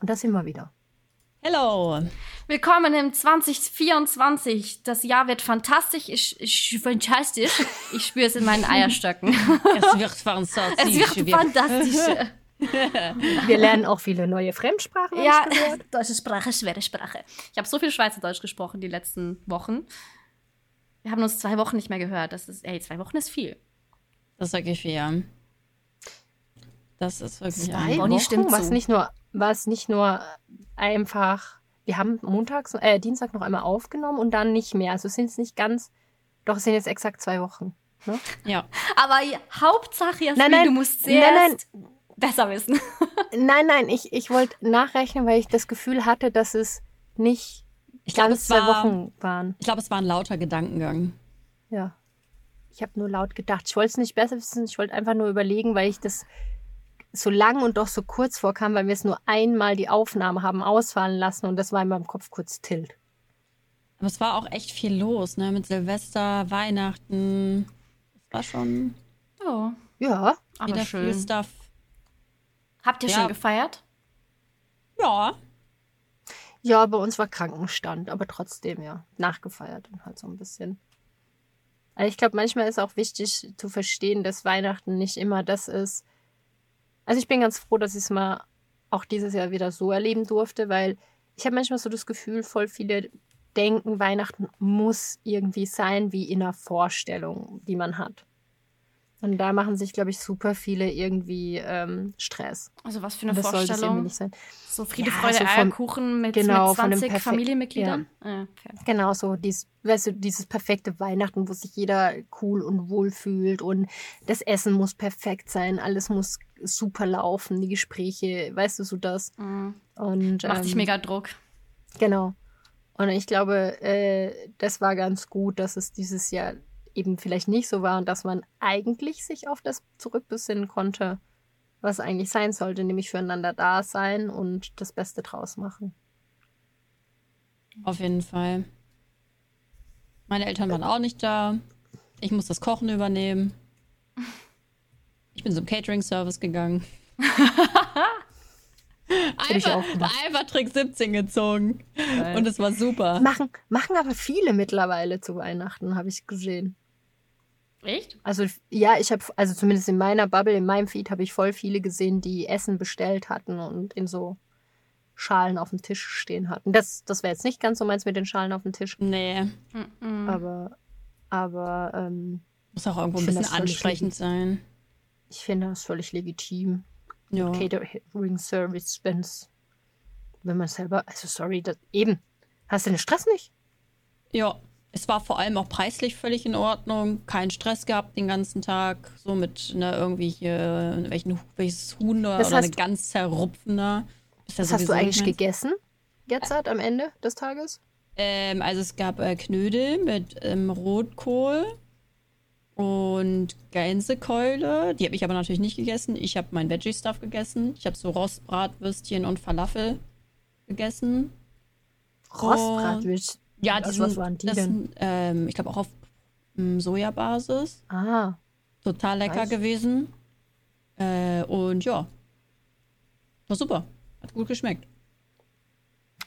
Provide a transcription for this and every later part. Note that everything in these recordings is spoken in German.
Und da sind wir wieder. Hello. Willkommen im 2024. Das Jahr wird fantastisch. Ich, ich fantastisch. Ich spüre es in meinen Eierstöcken. Es wird fantastisch. Es wird fantastisch. Wir lernen auch viele neue Fremdsprachen. Ja, deutsche Sprache, schwere Sprache. Ich habe so viel Schweizerdeutsch gesprochen die letzten Wochen. Wir haben uns zwei Wochen nicht mehr gehört. Das ist, ey, zwei Wochen ist viel. Das ist wirklich viel. Das ist wirklich Zwei Wochen? stimmt Was nicht nur, was nicht nur einfach. Wir haben montags, äh, Dienstag noch einmal aufgenommen und dann nicht mehr. Also sind es nicht ganz. Doch, es sind jetzt exakt zwei Wochen. Ne? Ja. Aber Hauptsache, Jasmin, Nein, nein, du musst nein, nein. besser wissen. Nein, nein, ich, ich wollte nachrechnen, weil ich das Gefühl hatte, dass es nicht Ich glaube, ganz es zwei war, Wochen waren. ich glaube, es war ein lauter Gedankengang. Ja. Ich habe nur laut gedacht. Ich wollte es nicht besser wissen. Ich wollte einfach nur überlegen, weil ich das so lang und doch so kurz vorkam, weil wir es nur einmal die Aufnahme haben ausfallen lassen und das war in meinem Kopf kurz tilt. Aber es war auch echt viel los, ne? Mit Silvester, Weihnachten. Das war schon Oh, Ja, aber wieder schön. viel Stuff. Habt ihr Ja. schon gefeiert? Ja. ja, bei uns war Krankenstand, aber trotzdem ja nachgefeiert und halt so ein bisschen. Also ich glaube, manchmal ist auch wichtig zu verstehen, dass Weihnachten nicht immer das ist. Also ich bin ganz froh, dass ich es mal auch dieses Jahr wieder so erleben durfte, weil ich habe manchmal so das Gefühl, voll viele denken, Weihnachten muss irgendwie sein wie in einer Vorstellung, die man hat. Und da machen sich, glaube ich, super viele irgendwie ähm, Stress. Also was für eine das Vorstellung? nicht sein. So Friede, Ja, Freude, so vom- Eierkuchen mit, genau, mit von dem 20 perfek- Familienmitgliedern? Ja. okay. Genau so, dies, weißt du, dieses perfekte Weihnachten, wo sich jeder cool und wohl fühlt und das Essen muss perfekt sein, alles muss super laufen, die Gespräche, weißt du, so das. Mhm. Und, Macht sich ähm, mega Druck. Genau. Und ich glaube, äh, das war ganz gut, dass es dieses Jahr eben vielleicht nicht so war und dass man eigentlich sich auf das zurückbesinnen konnte, was eigentlich sein sollte, nämlich füreinander da sein und das Beste draus machen. Auf jeden Fall. Meine Eltern waren auch nicht da. Ich muss das Kochen übernehmen. Ich bin zum Catering-Service gegangen. Einfach, Trick 17 gezogen. Und es war super. Machen, machen aber viele mittlerweile zu Weihnachten, habe ich gesehen. Echt? Also ja, ich habe, also zumindest in meiner Bubble, in meinem Feed habe ich voll viele gesehen, die Essen bestellt hatten und in so Schalen auf dem Tisch stehen hatten. Das, das wäre jetzt nicht ganz so meins mit den Schalen auf dem Tisch, Nee, Mhm. aber, aber ähm, muss auch irgendwo ein bisschen ansprechend sein. ich finde das völlig legitim. Ja. Catering Service, wenn's, wenn man selber, also sorry, das, eben, hast du den Stress nicht? ja, es war vor allem auch preislich völlig in Ordnung. Kein Stress gehabt den ganzen Tag. So mit ne, irgendwie hier, welchen, welches Huhn da Das oder eine ganz ja Was hast du eigentlich gegessen? Jetzt halt am Ende des Tages? Ähm, also es gab äh, Knödel mit ähm, Rotkohl und Gänsekeule. Die habe ich aber natürlich nicht gegessen. Ich habe mein Veggie-Stuff gegessen. Ich habe so Rostbratwürstchen und Falafel gegessen. Rostbratwürst. Ja, Was- die sind, was waren die das denn? sind, ähm, ich glaube auch auf ähm, Sojabasis. Ah, Total lecker Nice. gewesen. Äh, und ja, war super. Hat gut geschmeckt.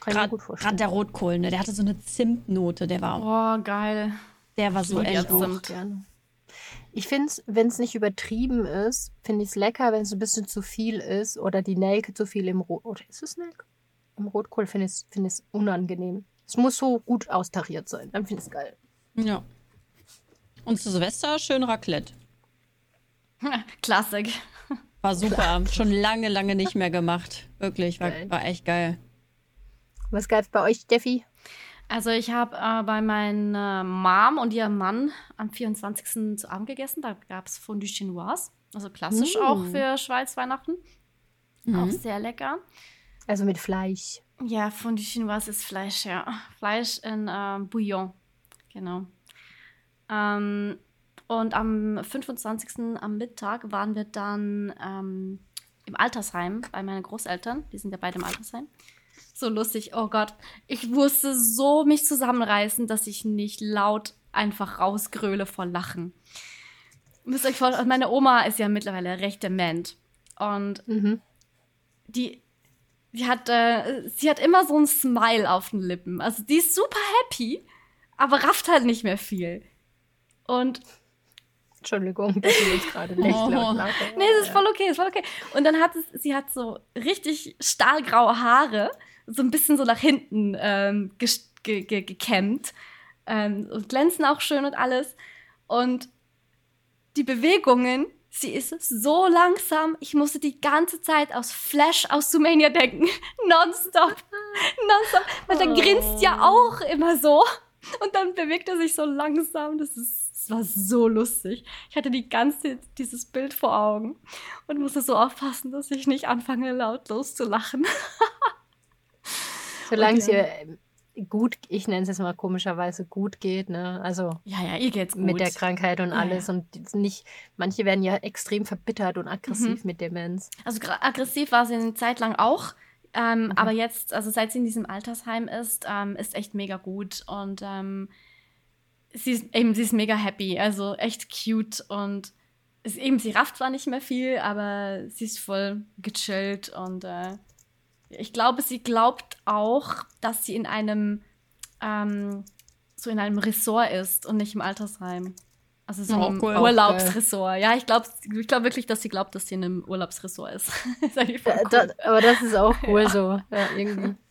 kann ich mir Gerade gut vorstellen. der Rotkohl, ne? Der hatte so eine Zimtnote. Der war, Oh, geil. der war so echt. Zimt. Ich finde es, wenn es nicht übertrieben ist, finde ich es lecker, wenn es ein bisschen zu viel ist oder die Nelke zu viel im Rot. Oder ist es Nelke? Im Rotkohl finde ich es find unangenehm. Es muss so gut austariert sein. Dann finde ich es geil. Ja. Und zu Silvester schön Raclette. Klassik. War super. Schon lange, lange nicht mehr gemacht. Wirklich, war, war echt geil. Was gab's bei euch, Steffi? Also ich habe äh, bei meiner Mom und ihrem Mann am 24. zu Abend gegessen. Da gab es Fondue Chinoise. Also klassisch Mm. auch für Schweiz Weihnachten. Auch Mhm. sehr lecker. Also mit Fleisch. Ja, Fondue Chinoise ist Fleisch, ja. Fleisch in ähm, Bouillon. Genau. Ähm, und am 25. am Mittag waren wir dann ähm, im Altersheim bei meinen Großeltern. Die sind ja beide im Altersheim. So lustig, oh Gott. Ich musste so mich zusammenreißen, dass ich nicht laut einfach rausgröle vor Lachen. Müsst euch vorstellen, meine Oma ist ja mittlerweile recht dement. Und Mhm. die, die hat, äh, sie hat immer so ein Smile auf den Lippen. Also die ist super happy, aber rafft halt nicht mehr viel. Und Entschuldigung, dass ich jetzt gerade nicht Oh. laut lache. Nee, es ist voll okay, ist voll okay. Und dann hat es, sie hat so richtig stahlgraue Haare, so ein bisschen so nach hinten ähm, gekämmt ähm, und glänzen auch schön und alles. Und die Bewegungen, sie ist so langsam. Ich musste die ganze Zeit aus Flash aus Sumania denken. Nonstop. Nonstop. Weil der grinst ja auch immer so. Und dann bewegt er sich so langsam. Das ist, das war so lustig. Ich hatte die ganze dieses Bild vor Augen und musste so aufpassen, dass ich nicht anfange, lautlos zu lachen. Solange ihr äh, gut, ich nenne es jetzt mal komischerweise gut geht, ne? Also Ja, ja, ihr geht's gut. mit der Krankheit und Ja, alles ja. und nicht, manche werden ja extrem verbittert und aggressiv Mhm. mit Demenz. Also aggressiv war sie eine Zeit lang auch. Ähm, Aber jetzt, also seit sie in diesem Altersheim ist, ähm, ist echt mega gut. Und ähm, sie ist eben, sie ist mega happy. Also echt cute. Und ist eben, sie rafft zwar nicht mehr viel, aber sie ist voll gechillt. Und äh, ich glaube, sie glaubt auch, dass sie in einem ähm, so in einem Ressort ist und nicht im Altersheim. Also so Oh, ein cool. Urlaubsressort. Ja, ich glaube ich glaub wirklich, dass sie glaubt, dass sie in einem Urlaubsressort ist. ist eigentlich voll Da, cool. da, aber das ist auch cool so. Ja, irgendwie. Äh,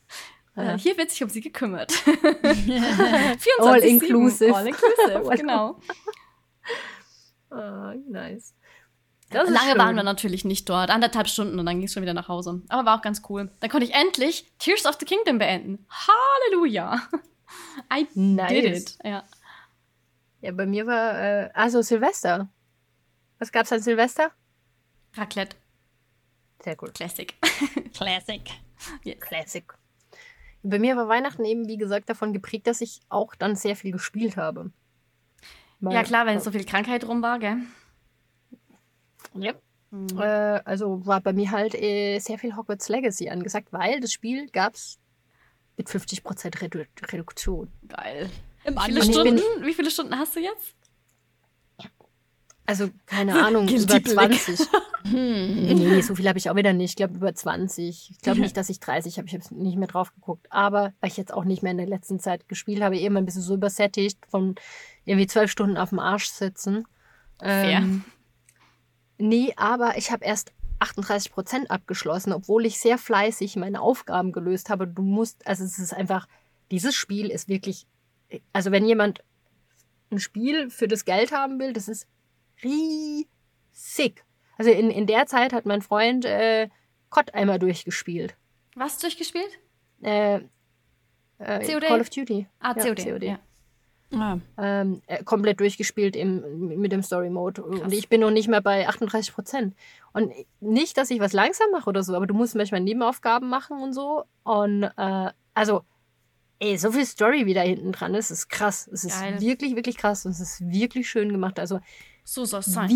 Ja. Hier wird sich um sie gekümmert. 24/7. All inclusive. All inclusive, genau. Ah, nice. Das Lange schön. waren wir natürlich nicht dort. Anderthalb Stunden und dann ging es schon wieder nach Hause. Aber war auch ganz cool. Dann konnte ich endlich Tears of the Kingdom beenden. Halleluja. I Nice. did it. Ja. Ja, bei mir war, äh, also Silvester. Was gab's an Silvester? Raclette. Sehr gut. Classic. Classic. yes. Classic. Bei mir war Weihnachten eben, wie gesagt, davon geprägt, dass ich auch dann sehr viel gespielt habe. Weil- Ja, klar, wenn so viel Krankheit rum war, gell? Ja. Mhm. Äh, also war bei mir halt äh, sehr viel Hogwarts Legacy angesagt, weil das Spiel gab's mit 50% Redu Reduktion. Geil. Im Wie viele, Stunden, bin- wie viele Stunden hast du jetzt? Also, keine Ahnung, über Blick. 20. Hm. Nee, so viel habe ich auch wieder nicht. Ich glaube über 20. Ich glaube nicht, dass ich 30 habe. Ich habe nicht mehr drauf geguckt. Aber weil ich jetzt auch nicht mehr in der letzten Zeit gespielt habe, eben ein bisschen so übersättigt von irgendwie zwölf Stunden auf dem Arsch sitzen. Ähm, nee, aber ich habe erst 38 Prozent abgeschlossen, obwohl ich sehr fleißig meine Aufgaben gelöst habe. Du musst, also es ist einfach, dieses Spiel ist wirklich, also wenn jemand ein Spiel für das Geld haben will, das ist riesig. Also in, in der Zeit hat mein Freund äh, COD einmal durchgespielt. Was durchgespielt? Äh, äh, COD? Call of Duty. Ah, Ja, COD. COD. Ja. Ah, Ähm, äh, komplett durchgespielt im, mit dem Story Mode. Krass. Und ich bin noch nicht mal bei 38 Prozent. Und nicht, dass ich was langsam mache oder so, aber du musst manchmal Nebenaufgaben machen und so. Und äh, also, ey, so viel Story, wie da hinten dran ist, ist krass. Es ist Geil. wirklich, wirklich krass und es ist wirklich schön gemacht. Also So soll es sein.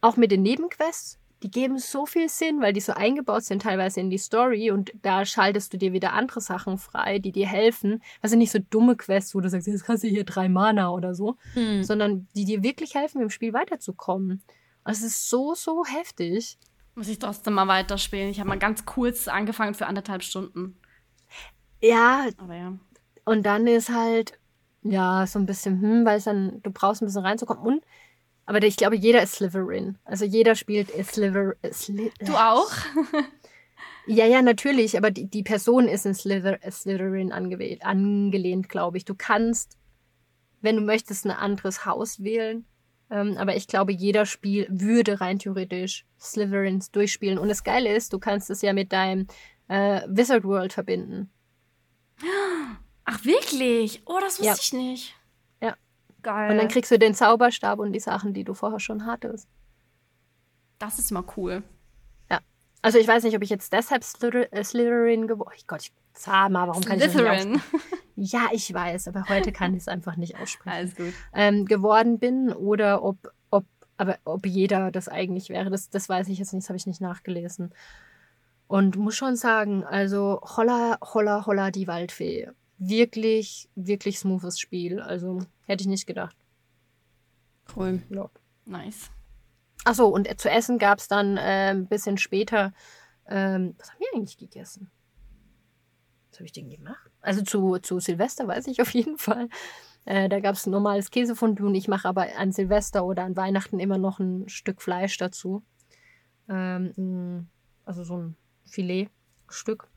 auch mit den Nebenquests, die geben so viel Sinn, weil die so eingebaut sind teilweise in die Story und da schaltest du dir wieder andere Sachen frei, die dir helfen. Also nicht so dumme Quests, wo du sagst, jetzt kannst du hier drei Mana oder so, hm. sondern die dir wirklich helfen, im Spiel weiterzukommen. Also es ist so, so heftig. Muss ich trotzdem mal weiterspielen. Ich habe mal ganz kurz angefangen für anderthalb Stunden. Ja, Aber ja. und dann ist halt, ja, so ein bisschen, hm, weil es dann, du brauchst ein bisschen reinzukommen und aber ich glaube, jeder ist Slytherin. Also jeder spielt Sliver, Sli Du auch? Ja, ja, natürlich, aber die, die Person ist in Slither, Slytherin angelehnt, glaube ich. Du kannst, wenn du möchtest, ein anderes Haus wählen. Ähm, aber ich glaube, jeder Spiel würde rein theoretisch Slytherins durchspielen. Und das Geile ist, du kannst es ja mit deinem äh, Wizard World verbinden. Ach, wirklich? Oh, das wusste Ja. ich nicht. Ja. Geil. Und dann kriegst du den Zauberstab und die Sachen, die du vorher schon hattest. das ist mal cool. Also ich weiß nicht, ob ich jetzt deshalb Slyther äh, Slytherin geworden Oh Gott, ich sag mal, warum kann ich das nicht Slytherin. aussprechen? Ja, ich weiß, aber heute kann ich es einfach nicht aussprechen. Alles gut. ähm, geworden bin oder ob, ob, aber ob jeder das eigentlich wäre, das, das weiß ich jetzt nicht, das habe ich nicht nachgelesen. Und muss schon sagen, also holla, holla, holla, die Waldfee. Wirklich, wirklich smoothes Spiel. Also hätte ich nicht gedacht. Cool. Ja. Nice. Achso, und zu essen gab es dann äh, ein bisschen später. Ähm, was haben wir eigentlich gegessen? Was habe ich denn gemacht? Also zu, zu Silvester weiß ich auf jeden Fall. Äh, da gab es normales Käsefondue und ich mache aber an Silvester oder an Weihnachten immer noch ein Stück Fleisch dazu. Ähm, also so ein Filetstück.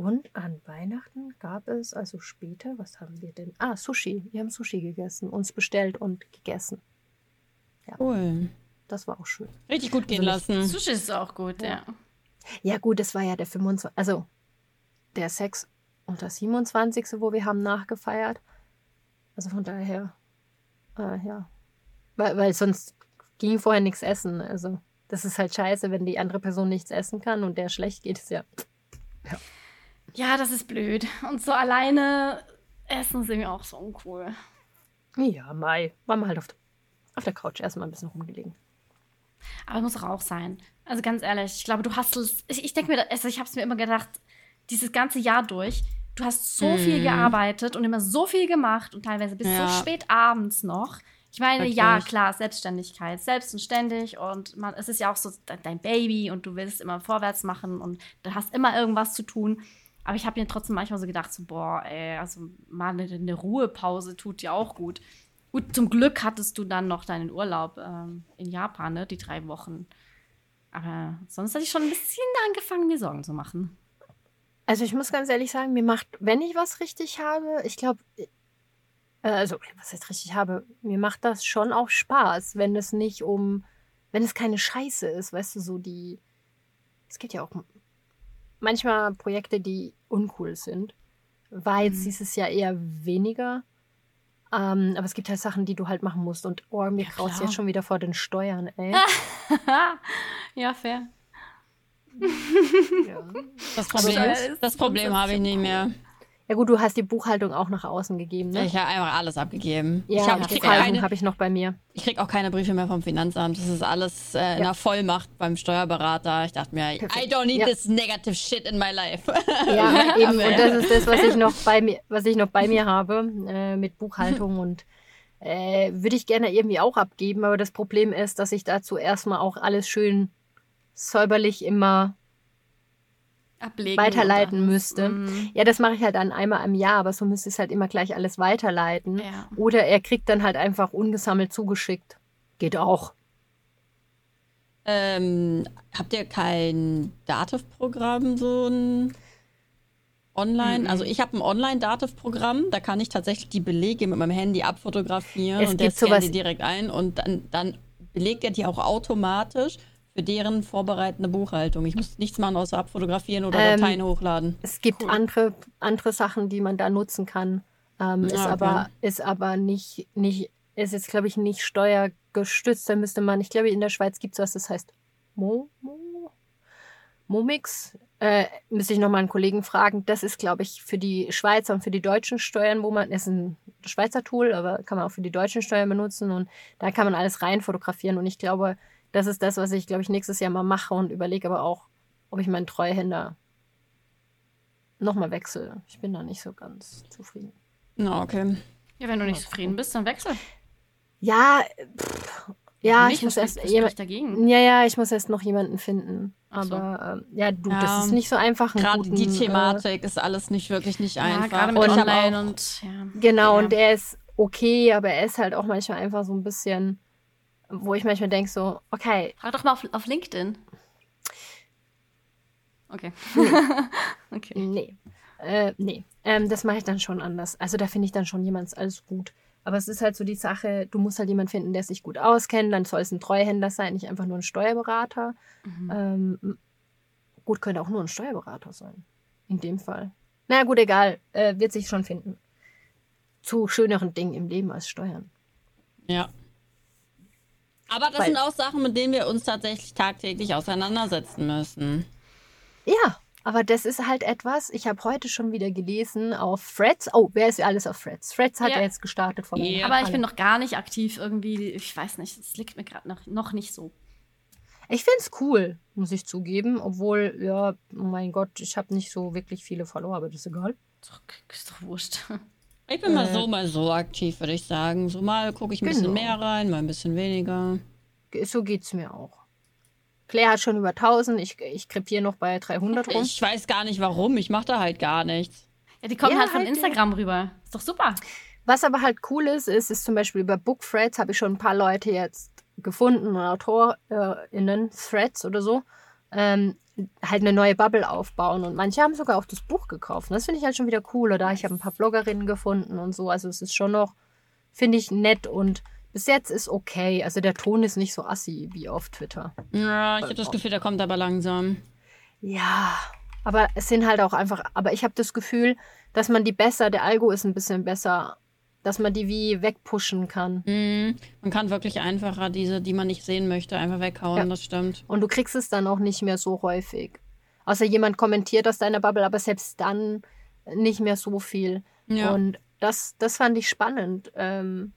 Und an Weihnachten gab es, also später, was haben wir denn? Ah, Sushi. Wir haben Sushi gegessen, uns bestellt und gegessen. Cool. Das war auch schön. Richtig gut gehen Also lassen. Sushi ist auch gut, ja. Ja, gut, das war ja der 25. Also der 6 und das 27. wo wir haben nachgefeiert. Also von daher, äh, ja. Weil, weil sonst ging vorher nichts essen. Also das ist halt scheiße, wenn die andere Person nichts essen kann und der schlecht geht, ist ja. Ja, das ist blöd. Und so alleine essen ist irgendwie auch so uncool. Ja, Mai. War mal halt auf, auf der Couch erstmal ein bisschen rumgelegen. Aber muss auch, auch sein. Also ganz ehrlich, ich glaube, du hast es. Ich, ich denke mir, also ich habe es mir immer gedacht, dieses ganze Jahr durch, du hast so viel gearbeitet und immer so viel gemacht und teilweise bis Ja. so spät abends noch. Ich meine, ja, Wirklich. klar, Selbstständigkeit, selbst und man, es ist ja auch so de- dein Baby und du willst immer vorwärts machen und du hast immer irgendwas zu tun. Aber ich habe mir trotzdem manchmal so gedacht, so, boah, ey, also mal eine, eine Ruhepause tut dir auch gut. Gut, zum Glück hattest du dann noch deinen Urlaub ähm, in Japan, ne, die drei Wochen. Aber sonst hätte ich schon ein bisschen angefangen, mir Sorgen zu machen. Also ich muss ganz ehrlich sagen, mir macht, wenn ich was richtig habe, ich glaube, äh, also was ich richtig habe, mir macht das schon auch Spaß, wenn es nicht um, wenn es keine Scheiße ist, weißt du, so die, es gibt ja auch manchmal Projekte, die uncool sind. War jetzt dieses Jahr eher weniger. Ähm, aber es gibt halt Sachen, die du halt machen musst. Und oh, mir Ja, kraut jetzt schon wieder vor den Steuern, ey. ja, fair. ja. Das Problem, ist das Problem habe ich nicht mehr. Ja gut, du hast die Buchhaltung auch nach außen gegeben, ne? Ich habe einfach alles abgegeben. Ja, ich habe die krieg, Buchhaltung habe ich noch bei mir. ich krieg auch keine Briefe mehr vom Finanzamt. Das ist alles äh, in Ja. der Vollmacht beim Steuerberater. Ich dachte mir, Perfekt. I don't need Ja. this negative shit in my life. Ja, eben. Und das ist das, was ich noch bei mir, was ich noch bei mir habe äh, mit Buchhaltung und äh, würde ich gerne irgendwie auch abgeben. Aber das Problem ist, dass ich dazu erstmal auch alles schön säuberlich immer Ablegen weiterleiten oder- müsste. Mm, Ja, das mache ich halt dann einmal im Jahr, aber so müsste ich es halt immer gleich alles weiterleiten. ja. Oder er kriegt dann halt einfach ungesammelt zugeschickt. Geht auch. ähm, habt ihr kein Dativ-Programm, so ein Online? Also ich habe ein Online-Dativ-Programm, da kann ich tatsächlich die Belege mit meinem Handy abfotografieren Es und der scannt sowas- die direkt ein und dann, dann belegt er die auch automatisch für deren vorbereitende Buchhaltung. Ich muss nichts machen, außer abfotografieren oder Ähm, Dateien hochladen. Es gibt Cool. andere, andere Sachen, die man da nutzen kann. Ähm, ist, Ah, okay. aber, ist aber nicht, nicht, ist jetzt, glaube ich, nicht steuergestützt. Da müsste man, ich glaube, in der Schweiz gibt es was, das heißt Mo, Mo, Momix. Äh, müsste ich nochmal einen Kollegen fragen. Das ist, glaube ich, für die Schweizer und für die deutschen Steuern, wo man, ist ein Schweizer Tool, aber kann man auch für die deutschen Steuern benutzen und da kann man alles rein fotografieren. Und ich glaube, das ist das, was ich, glaube ich, nächstes Jahr mal mache und überlege aber auch, ob ich meinen Treuhänder nochmal wechsle. Ich bin da nicht so ganz zufrieden. Na, okay. ja, wenn du nicht zufrieden bist, dann wechsel. Ja, pff, ja, Nicht, ich muss erst jemand, dagegen. ja, ja, ich muss erst noch jemanden finden. So. Aber ähm, ja, du, Ja, das ist nicht so einfach. Gerade die äh, Thematik ist alles nicht wirklich nicht Ja, einfach. gerade mit Und Online auch- und ja. Genau, Ja. und der ist okay, aber er ist halt auch manchmal einfach so ein bisschen, wo ich manchmal denke so, okay, Frag doch mal auf, auf LinkedIn. Okay. okay. nee, äh, nee, ähm, das mache ich dann schon anders. Also da finde ich dann schon jemand alles gut. Aber es ist halt so die Sache, du musst halt jemanden finden, der sich gut auskennt, dann soll es ein Treuhänder sein, nicht einfach nur ein Steuerberater. Mhm. Ähm, gut, könnte auch nur ein Steuerberater sein. In dem Fall. Na gut, egal. Äh, wird sich schon finden. Zu schöneren Dingen im Leben als Steuern. Ja. Aber das Weil- sind auch Sachen, mit denen wir uns tatsächlich tagtäglich auseinandersetzen müssen. Ja, aber das ist halt etwas. Ich habe heute schon wieder gelesen auf Threads. Oh, wer ist alles auf Threads? Threads hat Ja. ja jetzt gestartet vor Ja. Aber ich bin noch gar nicht aktiv irgendwie. Ich weiß nicht, es liegt mir gerade noch, noch nicht so. Ich finde es cool, muss ich zugeben. Obwohl, ja, oh mein Gott, ich habe nicht so wirklich viele Follower, aber das ist egal. Ist doch, ist doch wurscht. Ich bin mal Äh. so, mal so aktiv, würde ich sagen. So mal gucke ich ein bisschen Genau. mehr rein, mal ein bisschen weniger. Ge- So geht's mir auch. Claire hat schon über 1000, ich, ich krepiere noch bei 300 rum. Ich weiß gar nicht warum, ich mache da halt gar nichts. Ja, die kommen Ja, halt von halt, ja. Instagram rüber. Ist doch super. Was aber halt cool ist, ist, ist zum Beispiel über Bookthreads habe ich schon ein paar Leute jetzt gefunden, AutorInnen, Threads oder so, ähm, halt eine neue Bubble aufbauen. Und manche haben sogar auch das Buch gekauft. Und das finde ich halt schon wieder cool. Oder ich habe ein paar Bloggerinnen gefunden und so. Also es ist schon noch, finde ich, nett und bis jetzt ist okay. Also der Ton ist nicht so assi wie auf Twitter. Ja, ich habe das Gefühl, der kommt aber langsam. Ja, aber es sind halt auch einfach, aber ich habe das Gefühl, dass man die besser, der Algo ist ein bisschen besser, dass man die wie wegpushen kann. Mhm. Man kann wirklich einfacher diese, die man nicht sehen möchte, einfach weghauen, Ja. das stimmt. Und du kriegst es dann auch nicht mehr so häufig. Außer jemand kommentiert aus deiner Bubble, aber selbst dann nicht mehr so viel. Ja. Und das, das fand ich spannend ähm,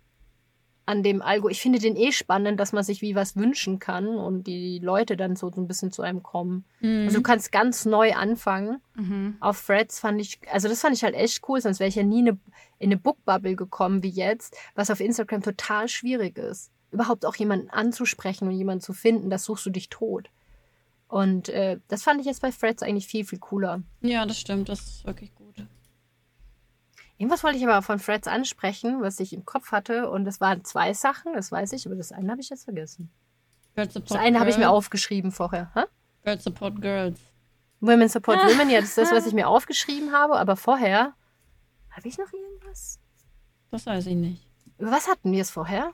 an dem Algo. Ich finde den eh spannend, dass man sich wie was wünschen kann und die Leute dann so, ein bisschen zu einem kommen. Mhm. Also du kannst ganz neu anfangen. Mhm. Auf Threads fand ich, also das fand ich halt echt cool, sonst wäre ich ja nie eine, in eine Bookbubble gekommen wie jetzt, was auf Instagram total schwierig ist. Überhaupt auch jemanden anzusprechen und jemanden zu finden, das suchst du dich tot. Und äh, das fand ich jetzt bei Threads eigentlich viel, viel cooler. ja, das stimmt, das ist wirklich gut. Irgendwas wollte ich aber von Threads ansprechen, was ich im Kopf hatte. Und das waren zwei Sachen, das weiß ich, aber das eine habe ich jetzt vergessen. Das eine habe ich mir aufgeschrieben vorher. Hä? Girls Support Girls. Women Support Women, ja, das ist das, was ich mir aufgeschrieben habe. Aber vorher, habe ich noch irgendwas? Das weiß ich nicht. Über was hatten wir es vorher?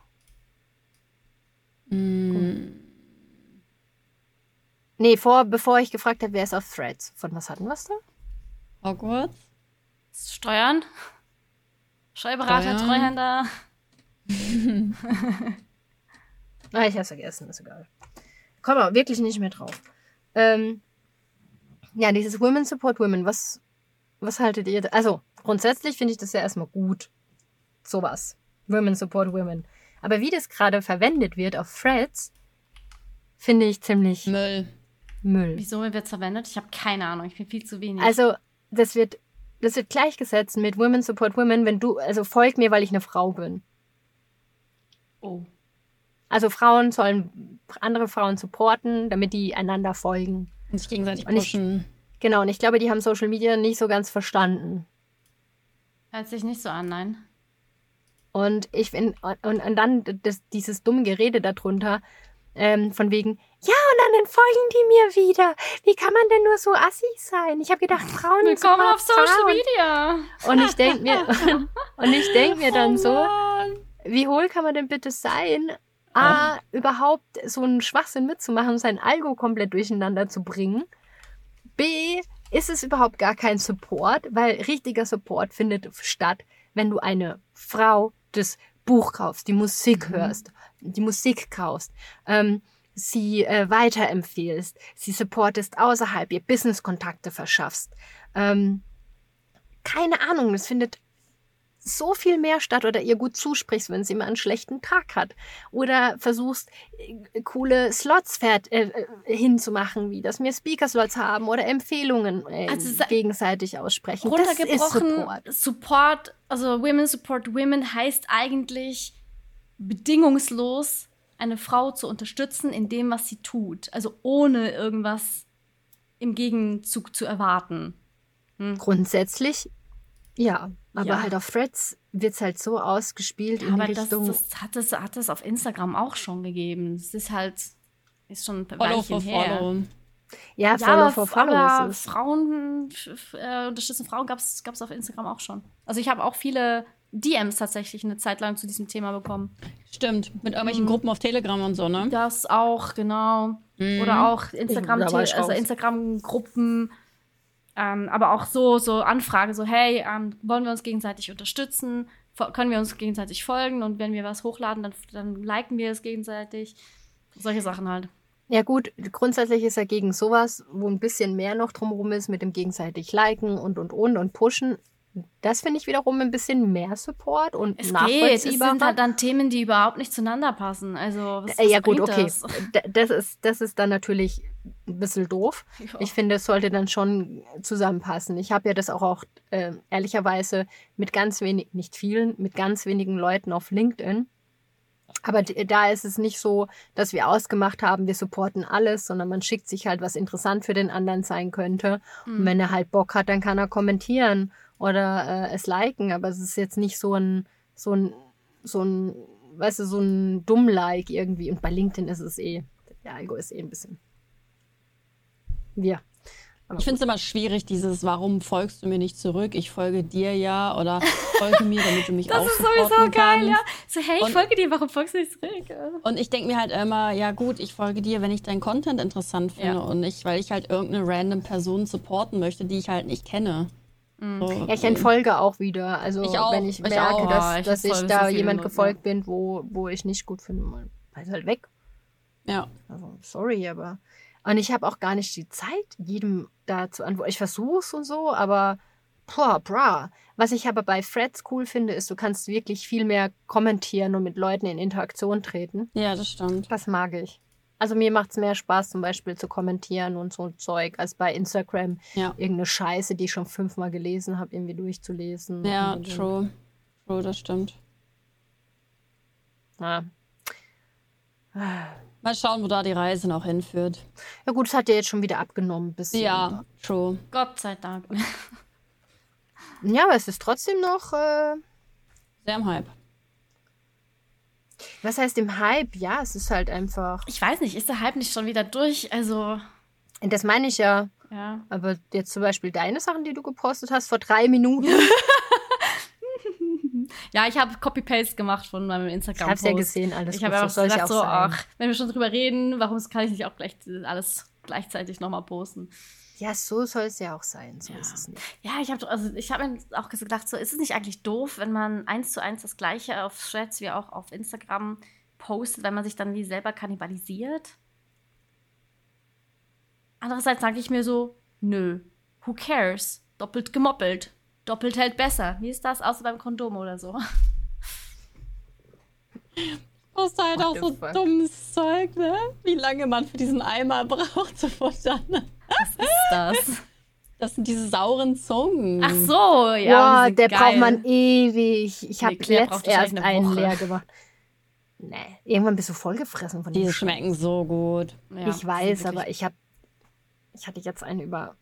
Mhm. Nee, vor, bevor ich gefragt habe, wer ist auf Threads. Von was hatten wir es da? Hogwarts? Steuern. Steuerberater, Steuern. Treuhänder. Ah, ich hab's vergessen, ist egal. Komm mal, wirklich nicht mehr drauf. Ähm, ja, dieses Women Support Women, was, was haltet ihr? da- Also, grundsätzlich finde ich das ja erstmal gut. Sowas. Women Support Women. Aber wie das gerade verwendet wird auf Threads, finde ich ziemlich Müll. Müll. Wieso wird es verwendet? Ich habe keine Ahnung. Ich bin viel zu wenig. Also, das wird, das wird gleichgesetzt mit Women Support Women, wenn du, also folg mir, weil ich eine Frau bin. oh. Also Frauen sollen andere Frauen supporten, damit die einander folgen. Und sich gegenseitig Und ich- pushen. Genau, und ich glaube, die haben Social Media nicht so ganz verstanden. Hört sich nicht so an, nein. Und ich finde, und, und, und dann das, dieses dumme Gerede darunter, ähm, von wegen, ja, und dann folgen die mir wieder. Wie kann man denn nur so assi sein? Ich habe gedacht, Frauen Willkommen support auf Social Frauen. Media. Und ich denke mir, und ich denke mir dann Oh so, wie hohl kann man denn bitte sein, A, überhaupt so einen Schwachsinn mitzumachen sein Algo komplett durcheinander zu bringen. B, ist es überhaupt gar kein Support, weil richtiger Support findet statt, wenn du eine Frau das Buch kaufst, die Musik hörst, die Musik kaufst, ähm, sie äh, weiterempfehlst, sie supportest außerhalb, ihr Business-Kontakte verschaffst. Ähm, keine Ahnung, es findet so viel mehr statt oder ihr gut zusprichst, wenn sie mal einen schlechten Tag hat. Oder versuchst, äh, coole Slots fährt, äh, äh, hinzumachen, wie dass wir Speaker-Slots haben oder Empfehlungen äh, Also gegenseitig aussprechen. Das ist Runtergebrochen, Support. Support, also Women Support Women heißt eigentlich bedingungslos eine Frau zu unterstützen in dem, was sie tut. Also ohne irgendwas im Gegenzug zu erwarten. Grundsätzlich, ja. Aber Ja. halt auf Threads wird es halt so ausgespielt in Aber die das, Richtung. das, hat es hat es auf Instagram auch schon gegeben. Es ist halt, ist schon ein Follow Weilchen for her. follow. ja, Ja, Follow aber, for Follow aber ist es. Frauen, äh, unterstützen Frauen gab es auf Instagram auch schon. Also ich habe auch viele DMs tatsächlich eine Zeit lang zu diesem Thema bekommen. Stimmt, mit Mhm. irgendwelchen Gruppen auf Telegram und so, ne? Das auch, genau. Mhm. Oder auch Instagram, war ich also. Instagram-Gruppen. Ähm, aber auch so, so Anfrage, so, hey, ähm, wollen wir uns gegenseitig unterstützen? Können wir uns gegenseitig folgen? Und wenn wir was hochladen, dann, dann liken wir es gegenseitig. Solche Sachen halt. Ja gut, grundsätzlich ist er gegen sowas, wo ein bisschen mehr noch drumherum ist mit dem gegenseitig liken und und und und pushen. Das finde ich wiederum ein bisschen mehr Support und Es geht. Es sind halt dann Themen, die überhaupt nicht zueinander passen. Also, was, Äh, was ja gut, okay. Das? Das ist, das ist dann natürlich ein bisschen doof. Ja. Ich finde, es sollte dann schon zusammenpassen. Ich habe ja das auch, auch äh, ehrlicherweise mit ganz wenig, nicht vielen, mit ganz wenigen Leuten auf LinkedIn. Aber da ist es nicht so, dass wir ausgemacht haben, wir supporten alles, sondern man schickt sich halt, was interessant für den anderen sein könnte. Und wenn er halt Bock hat, dann kann er kommentieren oder äh, es liken. Aber es ist jetzt nicht so ein, so ein, so ein, weißt du, so ein Dumm-Like irgendwie. Und bei LinkedIn ist es eh, der Algo ist eh ein bisschen. Wir. Aber Ich finde es immer schwierig, dieses, warum folgst du mir nicht zurück? Ich folge dir ja oder folge mir, damit du mich Das auch ist supporten sowieso geil, kannst. ja. So, hey, ich Und- folge dir, warum folgst du nicht zurück? Und ich denke mir halt immer, ja gut, ich folge dir, wenn ich deinen Content interessant finde Ja. und nicht, weil ich halt irgendeine random Person supporten möchte, die ich halt nicht kenne. So, Ja, ich entfolge auch wieder. Also Ich auch, wenn ich, ich merke, auch. dass, ich dass ich da so jemand gefolgt bin, wo, wo ich nicht gut finde, mal halt halt weg. ja. Also sorry, aber und ich habe auch gar nicht die Zeit, jedem da zu antworten. Ich versuch's und so, aber boah, bra. Was ich aber bei Threads cool finde, ist, du kannst wirklich viel mehr kommentieren und mit Leuten in Interaktion treten. ja, das stimmt. Das mag ich. Also mir macht's mehr Spaß, zum Beispiel zu kommentieren und so Zeug, als bei Instagram Ja, irgendeine Scheiße, die ich schon fünfmal gelesen habe, irgendwie durchzulesen. ja, true. True, das stimmt. Ja. Mal schauen, wo da die Reise noch hinführt. ja gut, es hat ja jetzt schon wieder abgenommen. Bisschen. Ja, true. Gott sei Dank. Ja, aber es ist trotzdem noch, äh, Sehr im Hype. Was heißt im Hype? Ja, es ist halt einfach, Ich weiß nicht, ist der Hype nicht schon wieder durch? Also, das meine ich ja. ja. Aber jetzt zum Beispiel deine Sachen, die du gepostet hast vor drei Minuten. Ja, ich habe Copy-Paste gemacht von meinem Ich Instagram. hab's ja gesehen, alles Ich habe so einfach soll's gesagt, ja so, auch sein. ach, wenn wir schon drüber reden, warum kann ich nicht auch gleich alles gleichzeitig nochmal posten? Ja, so soll es ja auch sein. So Ja. ist es nicht. Ja, ich habe also ich habe mir auch gedacht, so ist es nicht eigentlich doof, wenn man eins zu eins das gleiche auf Threads wie auch auf Instagram postet, wenn man sich dann wie selber kannibalisiert? Andererseits sage ich mir so, nö, who cares? Doppelt gemoppelt. Doppelt hält besser. Wie ist das? Außer beim Kondom oder so. Poste halt auch so fuck? dummes Zeug, ne? Wie lange man für diesen Eimer braucht, bevor dann. Was ist das? Das sind diese sauren Zungen. Ach so, ja. Boah, die sind der geil. braucht man ewig. Ich habe Nee, braucht erst einen Woche. leer gemacht. Nee, irgendwann bist du vollgefressen von Die dem schmecken so gut. Ja, ich die weiß, aber ich habe, ich hatte jetzt einen über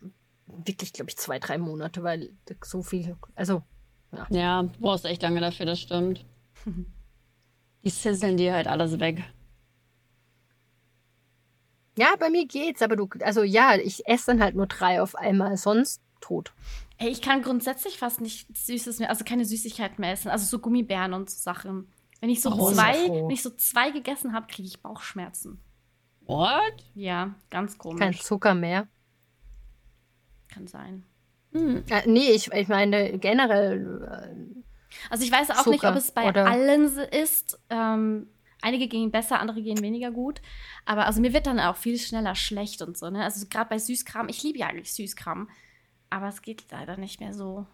wirklich, glaube ich, zwei, drei Monate, weil so viel, also Ja, du brauchst echt lange dafür, das stimmt. Die sizzlen dir halt alles weg. Ja, bei mir geht's, aber du, also ja, ich esse dann halt nur drei auf einmal, sonst tot. Ey, ich kann grundsätzlich fast nicht Süßes mehr, also keine Süßigkeiten mehr essen, also so Gummibären und so Sachen. Wenn ich so Oh, zwei, wenn ich so zwei gegessen habe, kriege ich Bauchschmerzen. What? Ja, ganz komisch. Kein Zucker mehr. Kann sein. Hm. Äh, nee, ich, ich meine generell, äh, Also ich weiß auch nicht, Zucker ob es bei allen ist. Ähm, einige gehen besser, andere gehen weniger gut. Aber also mir wird dann auch viel schneller schlecht und so. Ne? Also gerade bei Süßkram, ich liebe ja eigentlich Süßkram, aber es geht leider nicht mehr so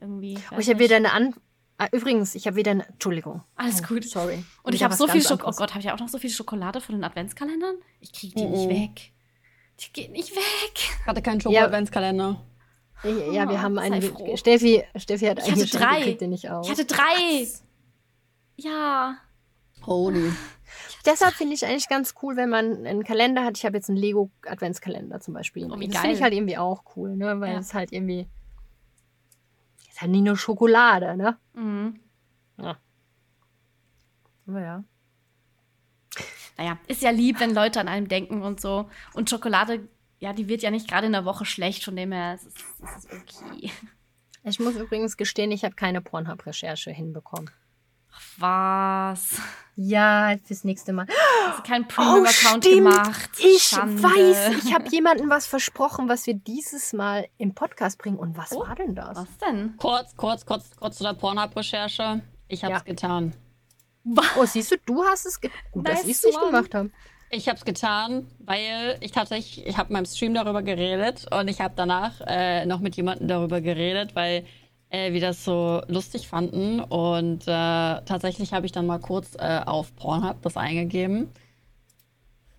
irgendwie. oh, ich habe wieder eine An. Ah, übrigens, ich habe wieder eine. Entschuldigung. Alles Oh, gut. Sorry. Und ich habe was so viel Schokolade. Oh. Gott, habe ich auch noch so viel Schokolade von den Adventskalendern? Ich kriege die nicht Mhm. weg. Die geht nicht weg. Ich hatte keinen Ja. Schoko-Adventskalender. Ja, ja, wir Oh, haben sei eine. froh. Steffi, Steffi hat Ich hatte drei. die kriegt den nicht aus. Ich hatte drei. Ja. Holy. Deshalb finde ich eigentlich ganz cool, wenn man einen Kalender hat. Ich habe jetzt einen Lego-Adventskalender zum Beispiel. Oh, das finde ich halt irgendwie auch cool, ne? Weil Ja. es halt irgendwie. Es ist halt nicht nur Schokolade, ne? Mhm. Ja. Naja, ist ja lieb, wenn Leute an einem denken und so. Und Schokolade, ja, die wird ja nicht gerade in der Woche schlecht, von dem her ist es ist es okay. Ich muss übrigens gestehen, ich habe keine Pornhub-Recherche hinbekommen. Was? Ja, fürs nächste Mal. Hast du keinen Premium-Account gemacht? Oh, Ich Schande. weiß, ich habe jemandem was versprochen, was wir dieses Mal im Podcast bringen. Und was Oh, war denn das? Was denn? Kurz, kurz, kurz, kurz zu der Pornhub-Recherche. Ich hab's Ja. getan. Oh, siehst du, du hast es. Ge Gut, dass Nice ich es nicht gemacht habe. Ich hab's getan, weil ich tatsächlich, ich habe in meinem Stream darüber geredet und ich habe danach äh, noch mit jemandem darüber geredet, weil äh, wir das so lustig fanden. Und äh, tatsächlich habe ich dann mal kurz äh, auf Pornhub das eingegeben.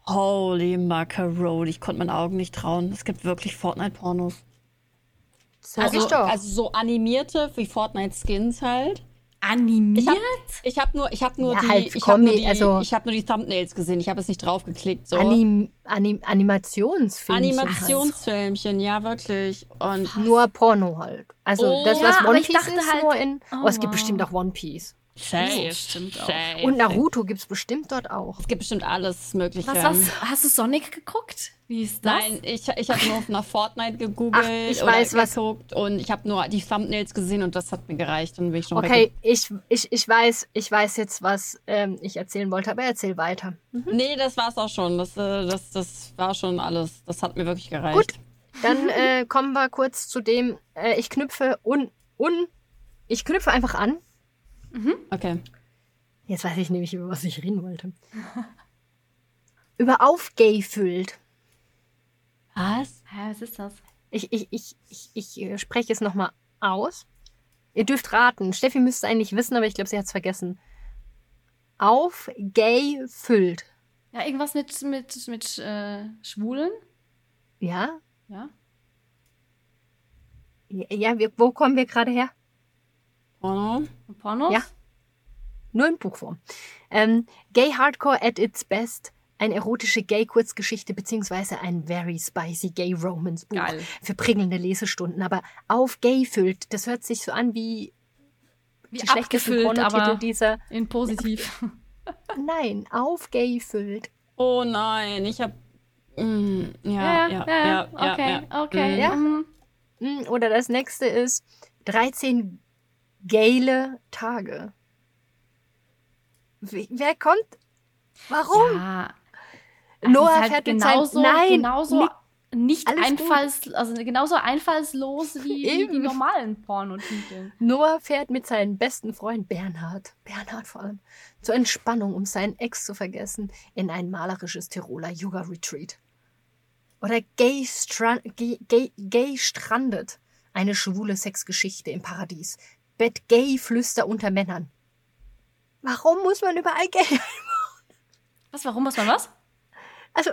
Holy Macaroni, ich konnte meinen Augen nicht trauen. Es gibt wirklich Fortnite-Pornos. Also, also so animierte wie Fortnite-Skins halt. Animiert? Ich habe hab nur, ich hab nur, Ja, die, halt ich hab nur, die, also- ich hab nur die Thumbnails gesehen. Ich habe es nicht draufgeklickt. So. Anim, Anim, Animationsfilm. Animationsfilmchen, ja, wirklich. Und Nur Porno halt. Also Oh. das, Ja, was aber One Piece ist, halt- nur in. Oh, Oh, es gibt wow. bestimmt auch One Piece. Safe, stimmt auch. safe. Und Naruto gibt es bestimmt dort auch. Es gibt bestimmt alles Mögliche. Was, was? Hast du Sonic geguckt? Wie ist das? Nein, ich, ich habe nur nach Fortnite gegoogelt Ach, ich oder weiß, was- geguckt und ich habe nur die Thumbnails gesehen und das hat mir gereicht. Dann bin ich schon Okay, ich, ich, ich weiß, ich weiß jetzt, was ähm, ich erzählen wollte, aber erzähl weiter. weg. Nee, das war's auch schon. Das, äh, das, das war schon alles. Das hat mir wirklich gereicht. Gut. Dann äh, kommen wir kurz zu dem, äh, ich knüpfe un, un, ich knüpfe einfach an. Okay. Jetzt weiß ich nämlich, über was ich reden wollte. über aufgefüllt. Was? Was ist das? Ich, ich, ich, ich, ich äh, spreche es nochmal aus. Ihr dürft raten. Steffi müsste eigentlich wissen, aber ich glaube, sie hat es vergessen. Aufgefüllt. Ja, irgendwas mit, mit, mit äh, Schwulen? Ja? Ja. Ja, wir, wo kommen wir gerade her? Porno? Pornos? Ja. Nur in Buchform. Ähm, Gay Hardcore at its best. Eine erotische Gay-Kurzgeschichte beziehungsweise ein very spicy Gay-Romance-Buch für prickelnde Lesestunden. Aber auf Gay füllt, das hört sich so an wie Wie die schlechtesten Pornotitel dieser. in positiv. Nein, auf Gay füllt. Oh nein, ich habe. Mm, ja, ja, ja, ja, okay, ja. okay. Ja. mhm. Mm, Oder das nächste ist 13 geile Tage. Wer kommt? Warum? Ja, Noah halt fährt mit genauso, seinem... Nein, genauso nicht gut. einfalls, also genauso einfallslos wie, wie die Eben. normalen Pornotitel. Noah fährt mit seinem besten Freund Bernhard, Bernhard vor allem, zur Entspannung, um seinen Ex zu vergessen, in ein malerisches Tiroler Yoga-Retreat. Oder Gay, Stra Gay, Gay, Gay strandet, eine schwule Sexgeschichte im Paradies. Bett Gay Flüster unter Männern. Warum muss man überall Gay? Was, warum muss man was? Also,